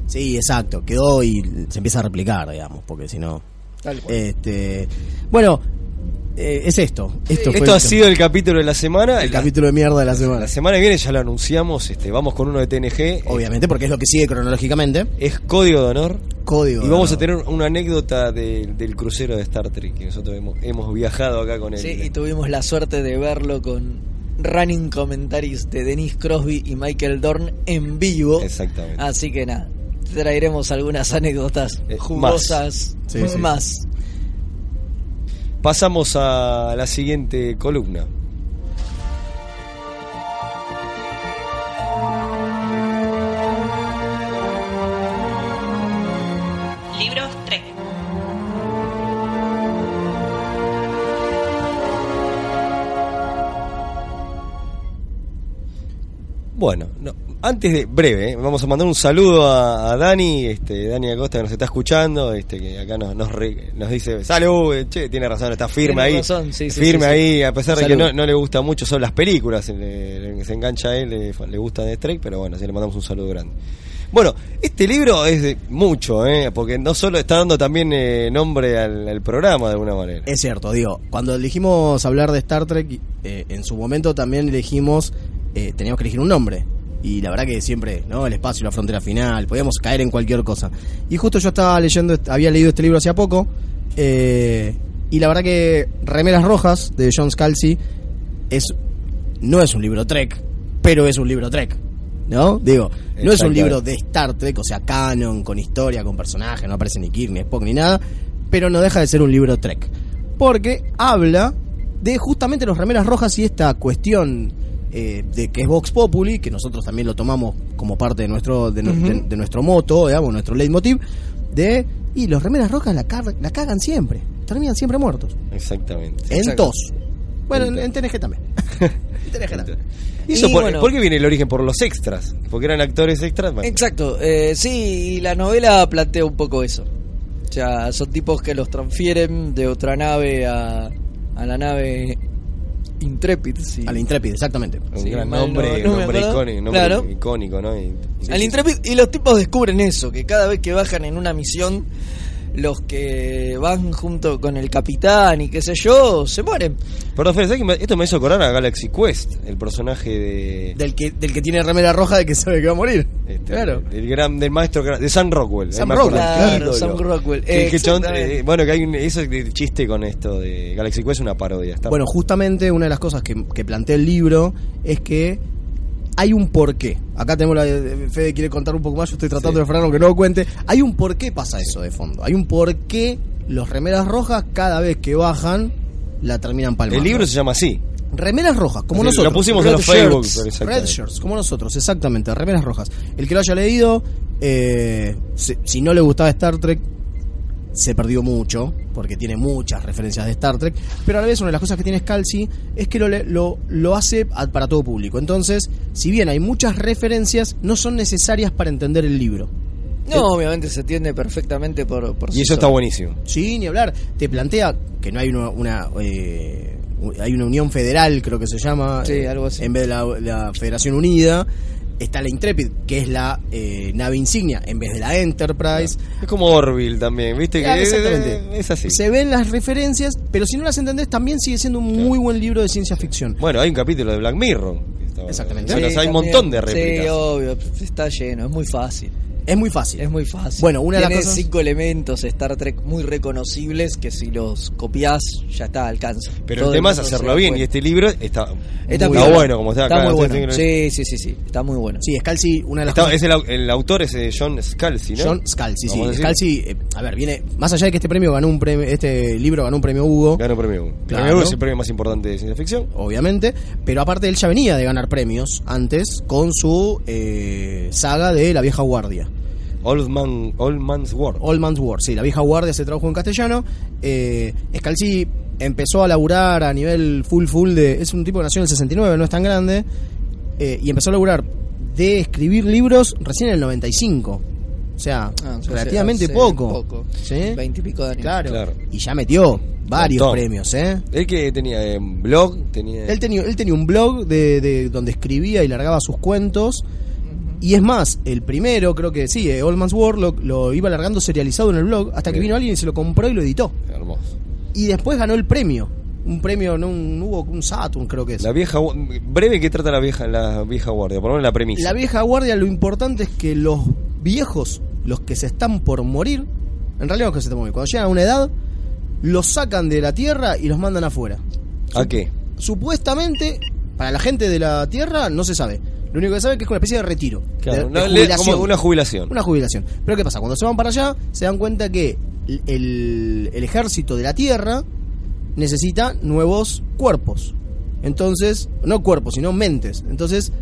D: Sí, exacto, quedó y se empieza a replicar, digamos, porque si no...
C: Tal cual.
D: Este, bueno, eh, es esto. Esto, fue
B: Esto ha sido el capítulo de la semana.
D: el
B: La-
D: capítulo de mierda de la semana.
B: La semana que viene ya lo anunciamos, este, vamos con uno de TNG.
D: Obviamente, porque es lo que sigue cronológicamente.
B: Es Código de Honor.
D: Código.
B: Y vamos a tener una anécdota de- del crucero de Star Trek que nosotros hemos, hemos viajado acá con él.
C: Sí, y tuvimos la suerte de verlo con running commentaries de Denise Crosby y Michael Dorn en vivo.
B: Exactamente.
C: Así que nada, traeremos algunas anécdotas
B: Eh,
C: jugosas
B: más. Sí, sí. Pasamos a la siguiente columna.
L: Libros 3.
B: Bueno, no, antes de breve, ¿eh? vamos a mandar un saludo a, a Dani, este, Dani Acosta que nos está escuchando, este, que acá nos nos, re- nos dice salud, eh, che, tiene razón, está firme
C: Tiene
B: ahí,
C: razón, sí, sí,
B: firme
C: sí, sí.
B: ahí, a pesar de que no, no le gusta mucho son las películas, en en que se engancha a él, le, le gusta de Trek, pero bueno, sí le mandamos un saludo grande. Bueno, este libro es de mucho, ¿eh? porque no solo está dando también eh, nombre al, al programa de alguna manera.
D: Es cierto, digo, cuando elegimos hablar de Star Trek, eh, en su momento también elegimos, eh, teníamos que elegir un nombre. Y la verdad que siempre, ¿no? El espacio, la frontera final, podíamos caer en cualquier cosa. Y justo yo estaba leyendo, había leído este libro hace poco, eh, y la verdad que Remeras Rojas, de John Scalzi, es, no es un libro Trek, pero es un libro Trek. ¿No? Digo, no es un libro de Star Trek, o sea, canon, con historia, con personajes, no aparece ni Kirk, ni Spock, ni nada, pero no deja de ser un libro Trek. Porque habla de justamente los remeras rojas y esta cuestión eh, de que es Vox Populi, que nosotros también lo tomamos como parte de nuestro de,
C: Ujú.
D: de- de nuestro moto, digamos, nuestro leitmotiv, de y los remeras rojas la, car- la cagan siempre, terminan siempre muertos.
B: Exactamente.
D: En tos. Bueno, en, en TNG también. En TNG también.
B: ¿Y eso
C: Y
B: por,
C: bueno.
B: por qué viene el origen? Por los extras. Porque eran actores extras. Bueno,
C: Exacto, eh, sí, y la novela plantea un poco eso. O sea, son tipos que los transfieren de otra nave a, a la nave Intrepid. Sí.
D: Al Intrepid, exactamente.
B: un
C: Sí,
B: gran
C: mal
B: nombre,
C: no- no
B: un
C: me
B: nombre
C: acuerdo.
B: icónico, nombre
C: Claro.
B: icónico, ¿no? Y-
C: Al Intrepid, y los tipos descubren eso, que cada vez que bajan en una misión, los que van junto con el capitán y qué sé yo, se mueren.
B: Perdón, Fede, ¿sabes qué me- esto me hizo acordar a Galaxy Quest, el personaje de.
D: Del que, del que tiene remera roja de que sabe que va a morir.
B: este,
D: claro.
B: El gran, del maestro de Sam Rockwell.
D: Sam Rockwell,
C: claro, Sam Rockwell.
B: Que- que chon- eh, bueno, que hay un, eso de chiste con esto de Galaxy Quest es una parodia. Está
D: Bueno, justamente una de las cosas que, que plantea el libro es que hay un porqué. Acá tenemos la Fede quiere contar un poco más, yo estoy tratando
B: Sí.
D: de frenar aunque no lo cuente. Hay un por qué pasa eso de fondo. Hay un por qué los remeras rojas cada vez que bajan la terminan palmando.
B: el libro se llama así.
D: Remeras rojas, como nosotros.
B: lo pusimos
D: Red
B: en los Facebook,
D: shirts. Red shirts, como nosotros, exactamente, remeras rojas. El que lo haya leído, eh, si, si no le gustaba Star Trek, se perdió mucho, porque tiene muchas referencias de Star Trek, pero a la vez una de las cosas que tiene Scalzi es que lo, le- lo, lo hace a- para todo público. Entonces, si bien hay muchas referencias, no son necesarias para entender el libro.
C: No, obviamente se entiende perfectamente por, por
B: Y
C: sí
B: eso está buenísimo.
D: Sí, ni hablar. Te plantea que no hay una, una, eh, hay una unión federal, creo que se llama,
C: Sí,
D: eh,
C: algo así.
D: en vez de la, la Federación Unida. Está la Intrepid, que es la eh, nave insignia, en vez de la Enterprise.
B: Es como Orville también, ¿viste?
D: Claro,
B: que
D: exactamente.
B: Es así.
D: Se ven las referencias, pero si no las entendés, también sigue siendo un muy buen libro de ciencia ficción.
B: Bueno, hay un capítulo de Black Mirror.
D: Exactamente.
B: Bueno,
C: Sí,
B: o sea, hay un montón de réplicas.
C: Sí, obvio, está lleno, es muy fácil.
D: Es muy fácil.
C: Es muy fácil.
D: Bueno, una de las
C: Tiene
D: cosas-
C: cinco elementos Star Trek muy reconocibles que si los copias ya está, alcanza.
B: Pero
C: Todo
B: el tema es hacerlo bien. Y este libro está,
C: Está muy
B: bueno, como está,
C: Está
B: acá.
C: muy bueno. Sí, sí, sí, sí, está muy bueno.
D: Sí, Scalzi, una de las
B: Está-
D: cosas...
B: es el, au- el autor es eh, John Scalzi, ¿no?
D: John Scalzi, sí.
B: A.
D: Scalzi, eh, a ver, viene... Más allá de que este premio ganó un premio... Este libro ganó un premio Hugo.
B: Ganó premio Hugo.
D: Claro.
B: premio Hugo es el premio más importante de ciencia ficción.
D: obviamente, pero aparte él ya venía de ganar premios antes con su eh, saga de La Vieja Guardia.
B: Old, Man, Old Man's War.
D: Old Man's War, sí, La Vieja Guardia se tradujo en castellano. Eh, Scalzi empezó a laburar a nivel full full de... Es un tipo que nació en el 69, no es tan grande. eh, y empezó a laburar de escribir libros recién en el 95. O sea,
C: Ah, o sea,
D: relativamente
C: hace
D: poco.
C: poco.
D: ¿Sí?
C: Veintipico de años.
D: Claro.
B: Claro.
D: Y ya metió varios premios, ¿eh?
B: Él que tenía eh, blog, tenía...
D: Él tenía, él tenía un blog de, de donde escribía y largaba sus cuentos. Y es más, el primero, creo que sí, eh, Old Man's War, lo, lo iba largando serializado en el blog hasta que
B: Bien.
D: vino alguien y se lo compró y lo editó.
B: Hermoso.
D: Y después ganó el premio. Un premio, no un, hubo un Saturn, creo que es.
B: La vieja... Breve, ¿qué trata la vieja, la vieja guardia? Por lo menos la premisa.
D: La vieja guardia, lo importante es que los viejos, los que se están por morir, en realidad los que se están por morir, cuando llegan a una edad, los sacan de la tierra y los mandan afuera.
B: ¿A qué?
D: Supuestamente, para la gente de la tierra no se sabe. Lo único que se sabe es que es una especie de retiro.
B: Claro,
D: de- de
B: una-
D: jubilación.
B: como una jubilación.
D: Una jubilación. Pero ¿qué pasa? Cuando se van para allá, se dan cuenta que el, el ejército de la tierra necesita nuevos cuerpos. Entonces, no cuerpos, sino mentes. Entonces,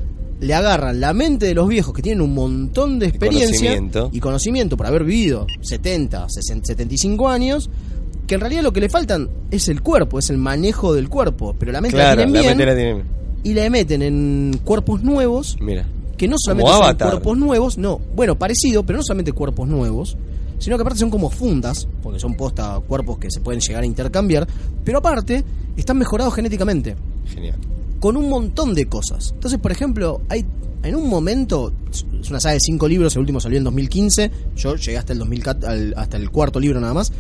D: le agarran la mente de los viejos que tienen un montón de experiencia
B: conocimiento.
D: y conocimiento por haber vivido 70, 60, 75 años, que en realidad lo que le faltan es el cuerpo, es el manejo del cuerpo, pero la mente la tienen
B: la
D: bien
B: mente la tienen.
D: Y la meten en cuerpos nuevos
B: Mira.
D: que no solamente son cuerpos nuevos, no, bueno, parecido, pero no solamente cuerpos nuevos, sino que aparte son como fundas, porque son posta cuerpos que se pueden llegar a intercambiar, pero aparte están mejorados genéticamente,
B: Genial.
D: con un montón de cosas. Entonces, por ejemplo, hay en un momento, es una saga de cinco libros, el último salió en 2015, yo llegué hasta el 2004, al- hasta el cuarto libro nada más.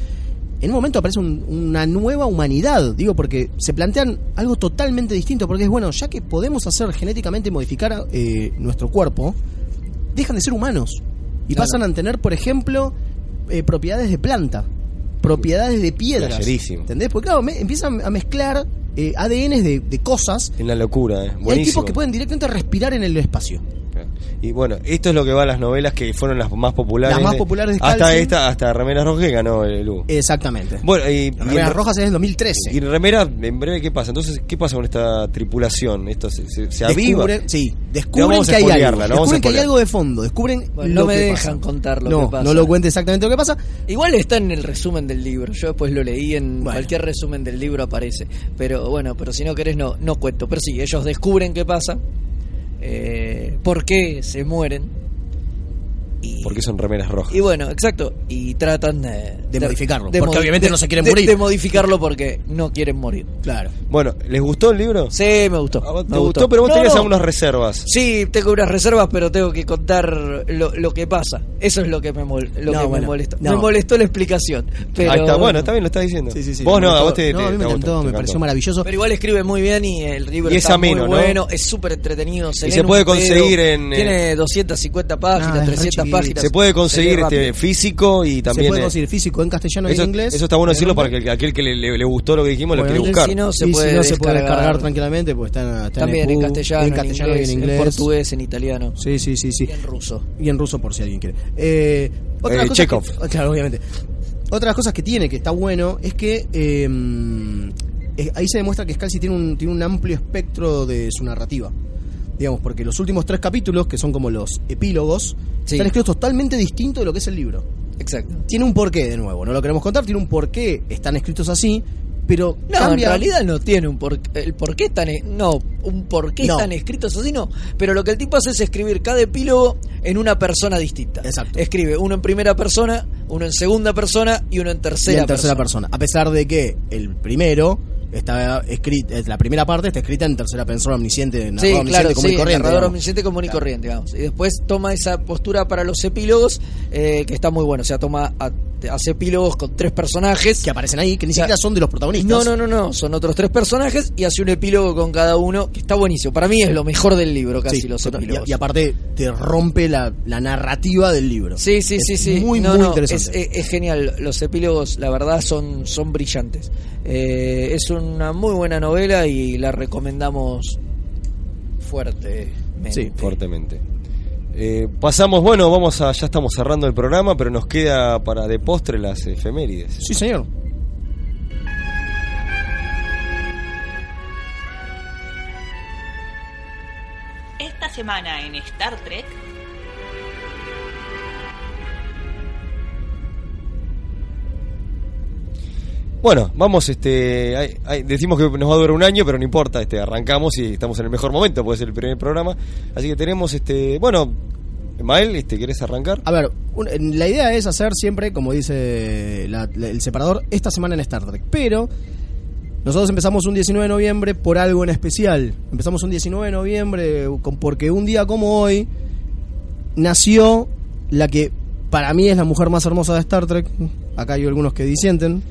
D: En un momento aparece un- una nueva humanidad, digo, porque se plantean algo totalmente distinto, porque es bueno, ya que podemos hacer genéticamente modificar eh, nuestro cuerpo, dejan de ser humanos y
B: Claro.
D: pasan a tener, por ejemplo, eh, propiedades de planta, propiedades de piedras.
B: Flasherísimo.
D: ¿Entendés? Porque claro, me- empiezan a mezclar eh, ADNs de, de cosas
B: Es una locura, ¿eh?
D: y hay tipos que pueden directamente respirar en el espacio.
B: Y bueno, esto es lo que va a las novelas que fueron las más populares.
D: Las más
B: de-
D: populares de
B: Hasta
D: Scalzi.
B: esta, hasta Remeras Rojas que ganó el Lu.
D: Exactamente.
B: Bueno, y, y
D: Remeras
B: en-
D: Rojas es del 2013.
B: Y Remera, en breve, ¿qué pasa? Entonces, ¿qué pasa con esta tripulación? ¿Esto se, se, se aviva?
D: Descubren, sí, descubren que hay algo.
B: no
D: descubren que hay algo de fondo. Descubren
C: Bueno,
D: lo
C: no me
D: que
C: dejan
D: pasa.
C: contar lo
D: no,
C: que pasa.
D: No lo cuente exactamente lo que pasa.
C: Igual está en el resumen del libro. Yo después lo leí en cualquier resumen del libro aparece. Pero bueno, pero si no querés no no cuento. Pero sí, ellos descubren qué pasa, eh, por qué se mueren
B: Porque son remeras rojas.
C: y bueno, exacto. Y tratan de,
D: De modificarlo,
C: de
D: porque obviamente
C: de-
D: no se quieren
C: de-
D: morir.
C: De modificarlo porque no quieren morir.
D: Claro.
B: Bueno, ¿les gustó el libro?
C: Sí, me gustó.
B: ¿Te
C: me
B: gustó? Pero vos
C: No,
B: tenías
C: no.
B: algunas reservas.
C: Sí, tengo unas reservas, pero tengo que contar lo, lo que pasa. Eso es lo que me, mol- lo
D: No,
C: que me molestó.
D: no.
C: Me molestó la explicación. Pero,
B: Ahí está, bueno, está bien, lo estás diciendo.
D: Sí, sí, sí.
B: Vos
D: me
B: no, a vos te,
D: No,
B: te-
D: a mí me
B: te
D: encantó,
B: gustó,
D: me
B: te
D: pareció maravilloso.
C: Pero igual escribe muy bien y el libro
B: Y es ameno,
C: muy
B: ¿no?
C: bueno, es súper entretenido.
B: Y se puede conseguir en, eh,
C: Tiene 250 páginas,
D: Ah, es re
C: 300
D: chiquito.
C: Páginas.
B: Se puede conseguir este físico y también.
D: se puede
B: eh,
D: conseguir físico en castellano y
B: eso,
D: en inglés.
B: eso está bueno
D: En
B: decirlo para que el- aquel que le, le- le gustó lo que dijimos lo quiere buscar.
C: si no, se
D: y
C: puede
D: si no se puede
C: descargar.
D: descargar tranquilamente, pues está, está
C: También
D: en,
C: en castellano,
D: en castellano y en inglés.
C: portugués, en italiano
D: Sí, sí, sí, sí.
C: y en ruso.
D: Y en ruso por si alguien quiere. Eh, otra
B: Eh,
D: cosa
B: Chekhov.
D: que- claro, obviamente. Otras cosas que tiene, que está bueno, es que eh, eh, ahí se demuestra que Scalzi tiene un, tiene un amplio espectro de su narrativa. Digamos, porque los últimos tres capítulos, que son como los epílogos,
C: Sí.
D: están escritos totalmente distintos de lo que es el libro.
C: Exacto.
D: Tiene un porqué, de nuevo, no lo queremos contar, tiene un porqué, están escritos así, pero
C: No,
D: cambia...
C: en realidad no tiene un por el por qué están e- no, un por qué
D: No.
C: están escritos así no, pero lo que el tipo hace es escribir cada epílogo en una persona distinta.
D: Exacto.
C: Escribe uno en primera persona, uno en segunda persona y uno en
D: y
C: tercera,
D: en tercera persona. A pesar de que el primero está escrito, la primera parte está escrita en tercera persona omnisciente, narrador
C: Sí,
D: omnisciente
C: claro,
D: común
C: sí,
D: y corriente.
C: narrador
D: digamos.
C: omnisciente común y corriente, digamos. Y después toma esa postura para los epílogos, eh, que está muy bueno. O sea, toma a- hace epílogos con tres personajes.
D: Que aparecen ahí, que ni
C: O sea,
D: siquiera son de los protagonistas.
C: No, no, no, no, son otros tres personajes y hace un epílogo con cada uno, que está buenísimo. Para mí es lo mejor del libro, casi
D: Sí,
C: los epílogos.
D: y, y aparte te rompe la, la narrativa del libro.
C: Sí, sí,
D: Es
C: sí, sí.
D: Muy,
C: No,
D: muy
C: no,
D: interesante.
C: Es, es- es genial. Los epílogos, la verdad, son, son brillantes. Eh, es una muy buena novela y la recomendamos fuertemente.
D: Sí.
B: Fuertemente. Eh, pasamos, bueno, vamos a, ya estamos cerrando el programa, pero nos queda para de postre las efemérides.
D: Sí, señor.
L: Esta semana en Star Trek,
B: Bueno, vamos, este, hay- hay- decimos que nos va a durar un año, pero no importa, este, arrancamos y estamos en el mejor momento, puede ser el primer programa. Así que tenemos, este, bueno, Mael, este, ¿querés arrancar?
D: A ver, un- la idea es hacer siempre, como dice la- el separador, esta semana en Star Trek. Pero nosotros empezamos un 19 de noviembre por algo en especial. Empezamos un 19 de noviembre con- porque un día como hoy nació la que para mí es la mujer más hermosa de Star Trek. Acá hay algunos que disienten.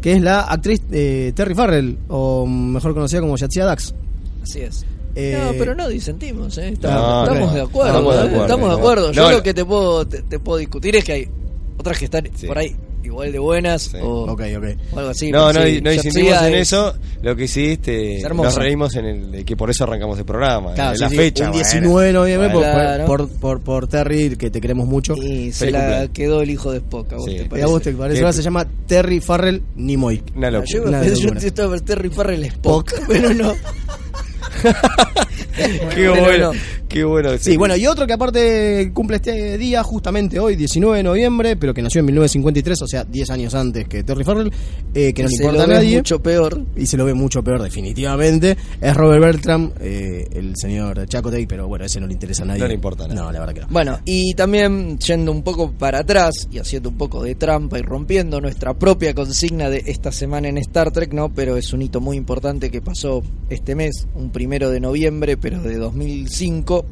D: Que es la actriz eh, Terry Farrell, o mejor conocida como Yatsia Dax.
C: Así es.
D: Eh,
C: no, pero no disentimos, ¿eh?
B: No,
C: Estamos,
B: no.
C: de acuerdo.
B: Estamos de
C: ¿eh?
B: acuerdo,
C: Estamos de
B: no.
C: acuerdo. Yo
B: No,
C: lo que te puedo, te, te puedo discutir es que hay otras que están
B: Sí.
C: por ahí igual de buenas o,
D: Ok, ok.
C: o algo así.
B: no, no,
C: sí,
B: no hicimos en
C: es-
B: eso. Lo que sí, este,
C: Es hermosa.
B: nos reímos en el, de que por eso arrancamos el programa.
D: Claro, sí,
B: la
D: sí,
B: fecha.
D: un
B: bueno.
D: 19 de noviembre por-
C: Claro.
D: por, por, por Terry, que te queremos mucho.
C: Y se
B: Feliz
C: la
B: cumpleaños.
C: quedó el hijo de Spock. ¿a vos
B: Sí.
C: te
D: ¿A
C: parece?
D: vos te parece? Ahora se llama Terry Farrell Nimoy.
B: Una locura.
C: Yo,
D: Una
C: yo
D: locura.
C: estaba el Terry Farrell Spock, pero no.
B: Qué bueno,
C: no.
B: qué bueno.
D: Sí, bueno, y otro que aparte cumple este día, justamente hoy, 19 de noviembre, pero que nació en 1953, o sea, 10 años antes que Terry Farrell, eh, que no le importa a nadie.
C: mucho peor.
D: Y se lo ve mucho peor, definitivamente. Es Robert Bertram, eh, el señor Chakotay, pero bueno, ese no le interesa a nadie.
B: No le importa nada.
D: No, la verdad que no.
C: Bueno, y también yendo un poco para atrás y haciendo un poco de trampa y rompiendo nuestra propia consigna de esta semana en Star Trek, ¿no? Pero es un hito muy importante que pasó este mes, un primero de noviembre, pero de 2005,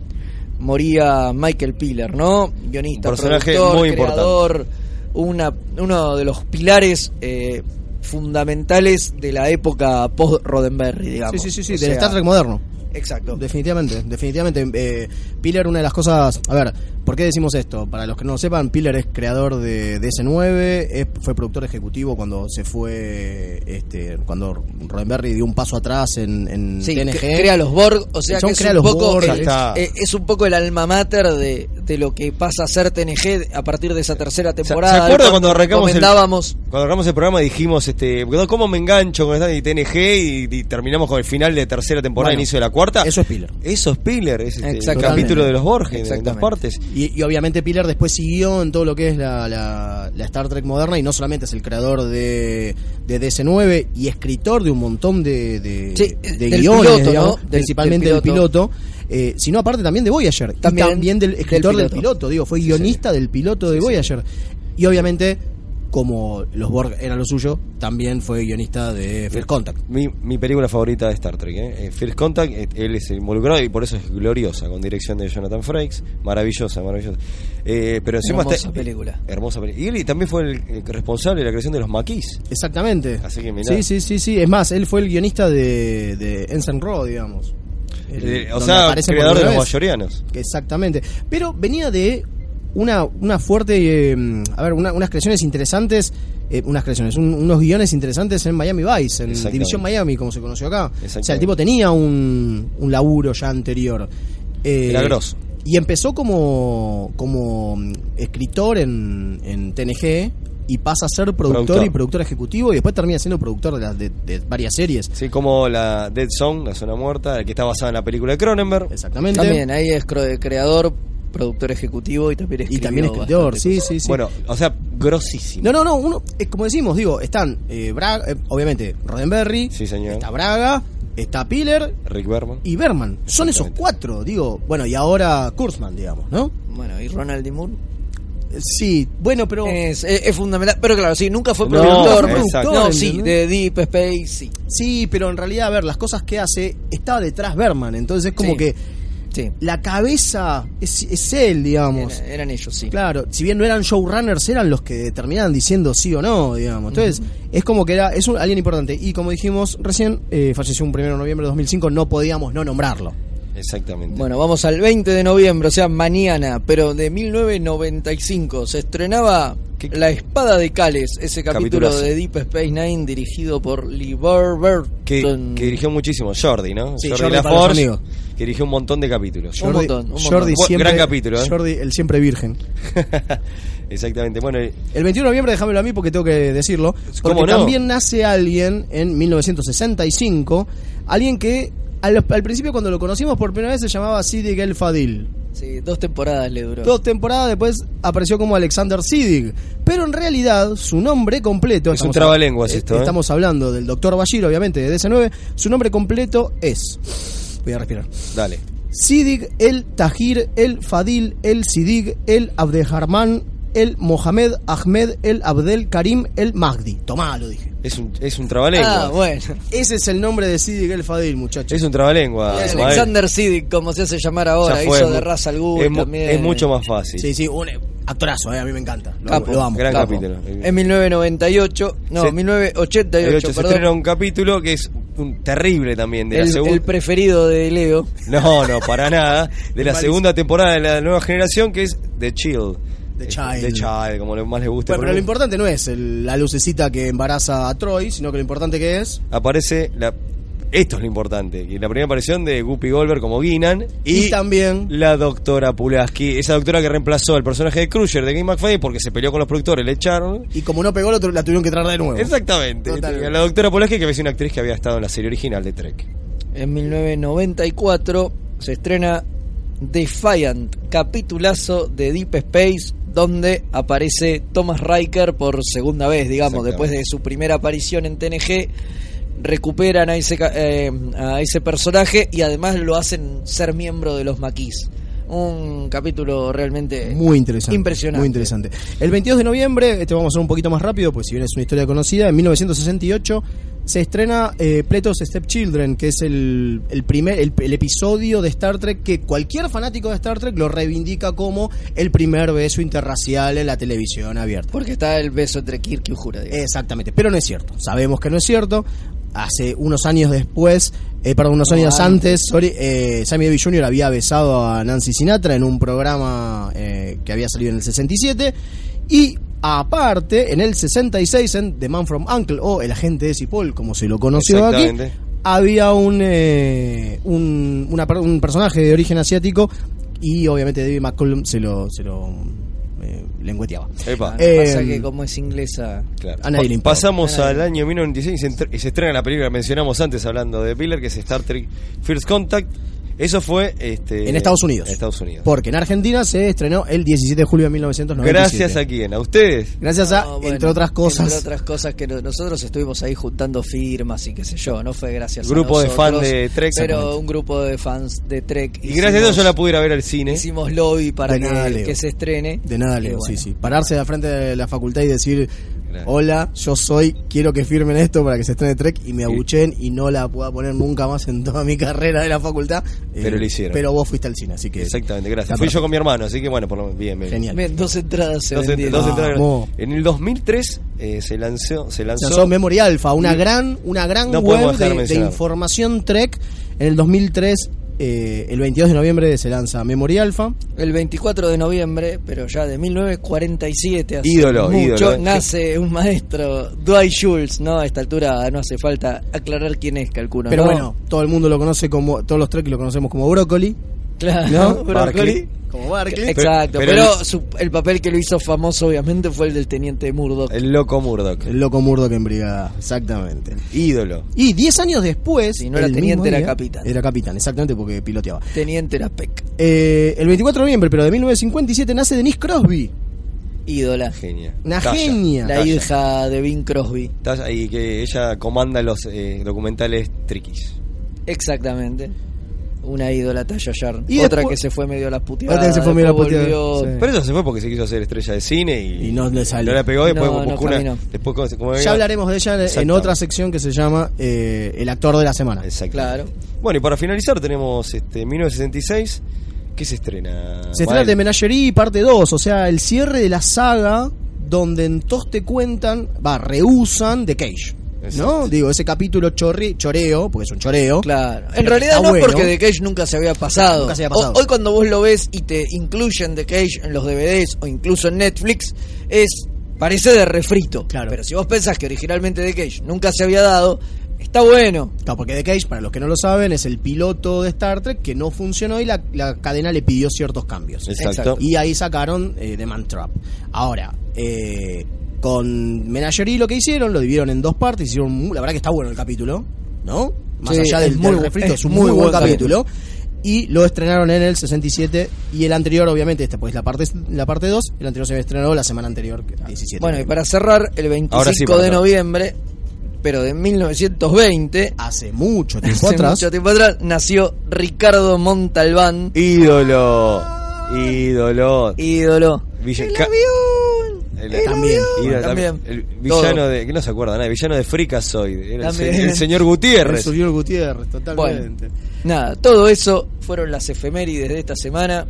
C: moría Michael Piller, ¿no? Guionista,
B: Un personaje
C: productor,
B: muy
C: creador, una, uno de los pilares eh, fundamentales de la época post-Roddenberry, digamos.
D: Sí, sí, sí, sí,
C: O
D: del
C: sea,
D: Star Trek moderno.
C: Exacto.
D: Definitivamente, definitivamente. Eh, Piller, una de las cosas. A ver, ¿por qué decimos esto? Para los que no lo sepan, Piller es creador de DS9, es- fue productor ejecutivo cuando se fue. este Cuando Roddenberry dio un paso atrás en, en
C: Sí,
D: TNG.
C: crea los Borg, o sea que es
D: crea
C: un,
D: los
C: poco,
D: Borg,
C: el- eh, es un poco el alma mater de, de lo que pasa a ser TNG a partir de esa tercera temporada.
B: ¿Se acuerda cuando arrancamos el,
C: comentábamos
B: cuando arrancamos el programa dijimos este cómo me engancho con esta de TNG y, y terminamos con el final de tercera temporada
D: Bueno,
B: inicio de la cuarta?
D: Eso es Piller.
B: Eso es Piller, es este, el capítulo de los Borges en dos
D: Exactamente.
B: partes.
D: Y, y obviamente Piller después siguió en todo lo que es la, la- la Star Trek moderna y no solamente es el creador de, de DC9 y escritor de un montón de, de,
C: Sí,
D: de
C: del
D: guiones,
C: piloto,
D: digamos,
C: ¿no? Del-
D: principalmente
C: del
D: del piloto, eh, sino aparte también de Voyager
C: También
D: y también del escritor del
C: piloto.
D: piloto, digo, fue guionista del piloto de Voyager. Y obviamente, como los Borg eran lo suyo, también fue guionista de First Contact.
B: Mi, mi película favorita de Star Trek, ¿eh? Eh, First Contact, eh, él es involucrado y por eso es gloriosa, con dirección de Jonathan Frakes, maravillosa, maravillosa. Eh, pero encima
C: Hermosa
B: está-
C: película.
B: Hermosa película. Y él también fue el, el responsable de la creación de los maquis.
D: Exactamente.
B: Así que mirá.
D: Sí, sí, sí, sí. Es más, él fue el guionista de, de Ensign Raw, digamos. El-
B: o sea, creador de los
D: vez.
B: bayorianos.
D: Exactamente. Pero venía de una, una fuerte, eh, a ver, una- unas creaciones interesantes, eh, unas creaciones, un- unos guiones interesantes en Miami Vice, en. División Miami, como se conoció acá. O sea, el tipo tenía un, un laburo ya anterior. Eh,
B: Era grosso.
D: Y empezó como, como escritor en, en TNG y pasa a ser productor,
B: Productor.
D: y productor ejecutivo y después termina siendo productor de, las- de- de varias series.
B: Sí, como la Dead Zone, la zona muerta, que está basada en la película de Cronenberg.
D: Exactamente.
C: También, ahí es creador, productor ejecutivo y también
D: Y
C: escribió
D: también escritor, sí, sí, sí.
B: Bueno, o sea, grosísimo.
D: No, no, no, uno, es como decimos, digo, están eh, Braga, eh, obviamente Roddenberry,
B: Sí, señor.
D: está Braga, está Piller
B: Rick Berman.
D: y Berman. Son esos cuatro, digo, bueno, y ahora Kurzman, digamos, ¿no?
C: Bueno, y Ronald. Moore.
D: Eh, Sí, bueno, pero
C: Es, es- es fundamental, pero claro, sí, nunca fue
B: No,
C: productor.
B: exacto.
C: no, sí, de Deep Space, sí.
D: sí, pero en realidad, a ver, las cosas que hace, estaba detrás Berman, entonces es como
C: Sí.
D: que
C: Sí,
D: la cabeza es, es él, digamos.
C: era- eran ellos, sí.
D: Claro, si bien no eran showrunners, eran los que determinaban diciendo sí o no, digamos. Entonces, es como que era es un, alguien importante. Y como dijimos recién, eh, falleció un 1 de noviembre de 2005, no podíamos no nombrarlo.
B: Exactamente.
C: Bueno, vamos al 20 de noviembre, o sea, mañana, pero de 1995. Se estrenaba La Espada de Cales, ese capítulo
B: Capitulazo.
C: de Deep Space Nine dirigido por Lee Burton.
B: que, que dirigió muchísimo, Jordi, ¿no?
D: Sí,
B: Jordi,
D: Jordi para los
B: LaForge,
D: amigos.
B: Que dirigió un montón de capítulos.
C: Un montón, un montón.
D: Jordi
B: Bu-
D: siempre,
B: gran capítulo, ¿eh?
D: Jordi, el siempre virgen.
B: Exactamente. Bueno, y-
D: El 21 de noviembre, déjamelo a mí porque tengo que decirlo. Porque
B: ¿Cómo no?
D: también nace alguien en 1965, alguien que al, al principio cuando lo conocimos por primera vez se llamaba Siddiq El Fadil.
C: Sí, dos temporadas le duró.
D: Dos temporadas después apareció como Alexander Siddig. Pero en realidad, su nombre completo.
B: Es un
D: estamos
B: trabalenguas
D: hab-
B: esto, ¿eh?
D: Estamos hablando del doctor Bashir, obviamente, de DC9. Su nombre completo es. Voy a respirar.
B: dale.
D: Siddig el Tahir el Fadil el Siddig el Abdeharman el Mohamed Ahmed el Abdel Karim el Mahdi. Tomá, lo dije.
B: Es un, es un trabalengua.
C: Ah, bueno.
D: Ese es el nombre de Siddig el Fadil, muchachos.
B: Es un trabalengua.
C: Es. Alexander Siddiq, como se hace llamar ahora,
B: fue,
C: hizo de Ra's al
B: es,
C: también.
B: es mucho más fácil.
D: Sí, sí, un actorazo, eh, a mí me encanta. Lo,
C: Capo,
D: lo amo.
B: Gran
C: Capo.
B: capítulo.
C: En 1998, no,
B: Se-
C: 1988,
B: De hecho, se
C: perdón.
B: estrena un capítulo que es un terrible también de la
C: el,
B: segunda.
C: el preferido de Leo.
B: No, no, para nada. De la segunda temporada de la nueva generación que es The Chill.
D: The
B: Este,
D: Child.
B: The Child, como más le guste.
D: Bueno, pero lo importante no es el- la lucecita que embaraza a Troy, sino que lo importante que es.
B: Aparece la. Esto es lo importante. que La primera aparición de Guppy Goldberg como Guinan.
D: Y,
B: Y,
D: también.
B: la doctora Pulaski. Esa doctora que reemplazó al personaje de Crusher de Game McFadden porque se peleó con los productores, le echaron.
D: Y como no pegó, la tuvieron que traer de nuevo.
B: Exactamente.
D: Totalmente.
B: La doctora Pulaski que había sido una actriz que había estado en la serie original de Trek.
C: En 1994 se estrena Defiant, capitulazo de Deep Space, donde aparece Thomas Riker por segunda vez, digamos, después de su primera aparición en TNG. Recuperan a ese, eh, a ese personaje y además lo hacen ser miembro de los Maquis. Un capítulo realmente
D: Muy interesante.
C: impresionante.
D: Muy interesante. El 22 de noviembre, este vamos a hacer un poquito más rápido, pues si bien es una historia conocida, en 1968 se estrena eh, Pretos Stepchildren, que es el, el primer el, el episodio de Star Trek que cualquier fanático de Star Trek lo reivindica como el primer beso interracial en la televisión abierta.
C: Porque está el beso entre Kirk y Uhura. digamos.
D: Exactamente, pero no es cierto. Sabemos que no es cierto. Hace unos años después, eh, perdón, unos
C: No,
D: años
C: antes.
D: antes, sorry, eh, Sammy Davis Jr. había besado a Nancy Sinatra en un programa eh, que había salido en el 67 y aparte en el 66 en The Man from Uncle o El agente de Cipoll, como se lo conoció aquí, había un, eh, un, una un personaje de origen asiático y obviamente David McCollum se lo, se lo lengüeteaba.
B: Epa.
D: Eh,
C: Pasa que como es inglesa.
B: Claro.
D: A nadie le importa.
B: Pasamos
C: nadie.
B: al año 1996 y se, entre- y se estrena la película que mencionamos antes hablando de Piller, que es Star Trek First Contact. Eso fue este,
D: En Estados Unidos.
B: en Estados Unidos.
D: Porque en Argentina se estrenó el 17 de julio de 1997.
B: Gracias a quién, a ustedes.
D: Gracias a,
C: No, bueno,
D: entre otras cosas,
C: Entre otras cosas que no- nosotros estuvimos ahí juntando firmas y qué sé yo, no fue gracias
B: Grupo
C: a
B: de
C: nosotros.
B: fans de Trek.
C: Pero un grupo de fans de Trek.
B: Y gracias a eso yo la pude ir a ver al cine.
C: Hicimos lobby para
D: De
C: que, que se estrene.
D: de nada Leo,
C: bueno.
D: sí, sí. Pararse de frente de la facultad y decir. Hola, yo soy, quiero que firmen esto para que se estrene Trek y me abuchen y no la pueda poner nunca más en toda mi carrera de la facultad. Eh,
B: Pero lo hicieron.
D: Pero vos fuiste al cine, así que...
B: Exactamente, gracias. Fui yo con mi hermano, así que bueno, por lo bien, bien.
D: Genial.
C: Bien, dos entradas se
B: Dos ent- dos entradas.
D: Vamos.
B: En el 2003 eh, se lanzó, se lanzó,
D: Se lanzó Memory Alpha, una
B: Y-
D: gran, una gran
B: No
D: web
B: de
D: de, información Trek. En el 2003, eh, el 22 de noviembre se lanza Memory Alpha.
C: El 24 de noviembre, pero ya de 1947, hace
B: Ídolo,
C: mucho,
B: ídolo.
C: nace un maestro, Dwight Schultz, ¿no? A esta altura no hace falta aclarar quién es, calculo.
D: Pero
C: ¿no?
D: bueno, todo el mundo lo conoce como, todos los Trek lo conocemos como Brócoli.
C: Claro,
D: ¿No?
C: Brócoli.
D: Como Barclay.
C: Exacto,
B: Pero-
C: pero,
B: pero el-
C: su- el papel que lo hizo famoso obviamente fue el del teniente Murdoch.
B: el loco Murdoch.
D: El loco Murdoch en brigada, exactamente.
B: Ídolo.
D: Y 10 años después.
C: Si no era
D: el
C: teniente, era
D: día-
C: capitán.
D: Era capitán, exactamente, porque piloteaba.
C: Teniente era Peck,
D: Eh, el 24 de noviembre, pero de 1957, nace Denise Crosby.
C: ídola.
B: Genia.
D: Una
B: Talla,
D: genia.
C: La
B: talla.
C: hija de Bing Crosby.
B: Talla, y que ella comanda los eh, documentales triquis.
C: Exactamente. Una ídola Taya Yarn.
D: Y
C: Otra
D: después-
C: que se fue medio a las puteadas.
D: Otra que se fue medio a las puteadas, sí.
B: Pero eso se fue porque se quiso hacer estrella de cine y,
D: Y no le salió.
B: no la pegó. Después
C: No, no
B: buscó una.
C: caminó.
B: Después, como- como
D: Ya hablaremos de ella en- otra sección que se llama eh, El actor de la semana.
B: Exacto.
C: Claro.
B: Bueno, y para finalizar tenemos este 1966. ¿Qué se estrena?
D: Se estrena de Menagerie parte 2, o sea, el cierre de la saga donde en todos te cuentan, va, reusan de Cage. ¿No?
B: Exacto.
D: Digo, ese capítulo chorri- choreo, porque es un choreo.
C: Claro. En realidad no
D: bueno.
C: porque The Cage nunca se había pasado.
D: Nunca se había
C: O-
D: pasado.
C: hoy cuando vos lo ves y te incluyen The Cage en los DVDs o incluso en Netflix, es parece de refrito.
D: Claro.
C: Pero si vos pensás que originalmente The Cage nunca se había dado, está bueno.
D: Claro, porque The Cage, para los que no lo saben, es el piloto de Star Trek que no funcionó y la, la cadena le pidió ciertos cambios.
B: Exacto.
D: Y ahí sacaron eh, The Man Trap. Ahora, eh, con Menagerie lo que hicieron, lo dividieron en dos partes, hicieron, mu- la verdad que está bueno el capítulo, ¿no? Más
C: Sí,
D: allá
C: es
D: del,
C: muy
D: del refrito,
C: es
D: es un
C: muy
D: muy buen
C: buen
D: capítulo. Y lo estrenaron en el 67 y el anterior, obviamente, esta pues la parte la parte 2, el anterior se estrenado la semana anterior, que- 17.
C: Bueno, y para cerrar, el 25
B: Ahora sí, para
C: de noviembre, pero de 1920,
D: hace mucho tiempo
C: hace
D: atrás,
C: mucho tiempo atrás, nació Ricardo Montalbán,
B: Ídolo. Ídolo.
C: ídolo.
B: Villa-
C: El
B: el-
C: el
D: también.
B: ídolo,
C: también.
B: El villano
C: Todo.
B: de. que no se acuerda nada. El villano de Freakazoid. Era el,
C: También.
B: el señor
D: el
B: Gutiérrez.
D: señor Gutiérrez, totalmente.
C: Nada, todo eso fueron las efemérides de esta semana.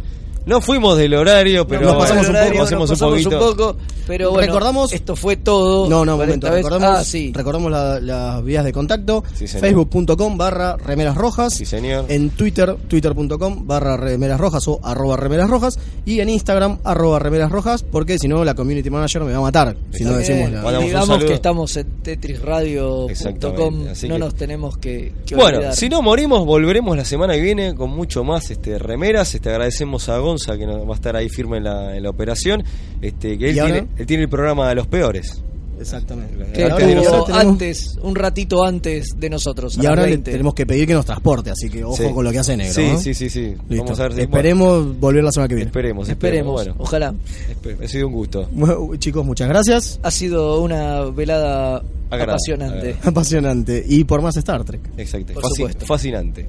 B: No fuimos del horario, pero
D: Nos pasamos un poco,
C: nos
B: un
C: pasamos
B: poquito.
C: poco, pero bueno,
D: Recordamos-
C: esto fue todo.
D: No, no, un momento. Recordamos,
C: Ah, sí.
D: recordamos la- las vías de contacto.
B: Sí.
D: Facebook.com barra remeras rojas.
B: Sí, señor.
D: En Twitter, twitter.com barra remeras rojas o arroba remeras rojas. Y en Instagram, arroba remeras rojas. Porque si no, la community manager me va a matar. Si no decimos la.
B: Un
C: digamos que estamos en tetrisradio.com. No
B: que-
C: nos tenemos que, que
B: Bueno,
C: olvidar.
B: si no morimos, volveremos la semana que viene con mucho más este remeras. Este agradecemos a Gonza que va a estar ahí firme en la, en la operación. Este, que él tiene, él tiene el programa de los peores.
D: Exactamente.
C: estuvo
B: tenemos-
C: antes, un ratito antes de nosotros.
D: Y ahora le
C: 20.
D: tenemos que pedir que nos transporte. Así que ojo
B: Sí.
D: con lo que hace negro.
B: Sí,
D: ¿no?
B: sí, sí, sí.
D: Listo.
B: Vamos a ver si-
D: Esperemos volver la semana que viene.
B: esperemos,
C: Esperemos,
B: Bueno,
C: ojalá.
B: espe- ha sido un gusto.
D: Bueno, chicos, muchas gracias.
C: Ha sido una velada apasionante.
D: Apasionante. Y por más Star Trek.
B: Exacto.
C: Por
B: Fasci-
C: supuesto.
B: fascinante.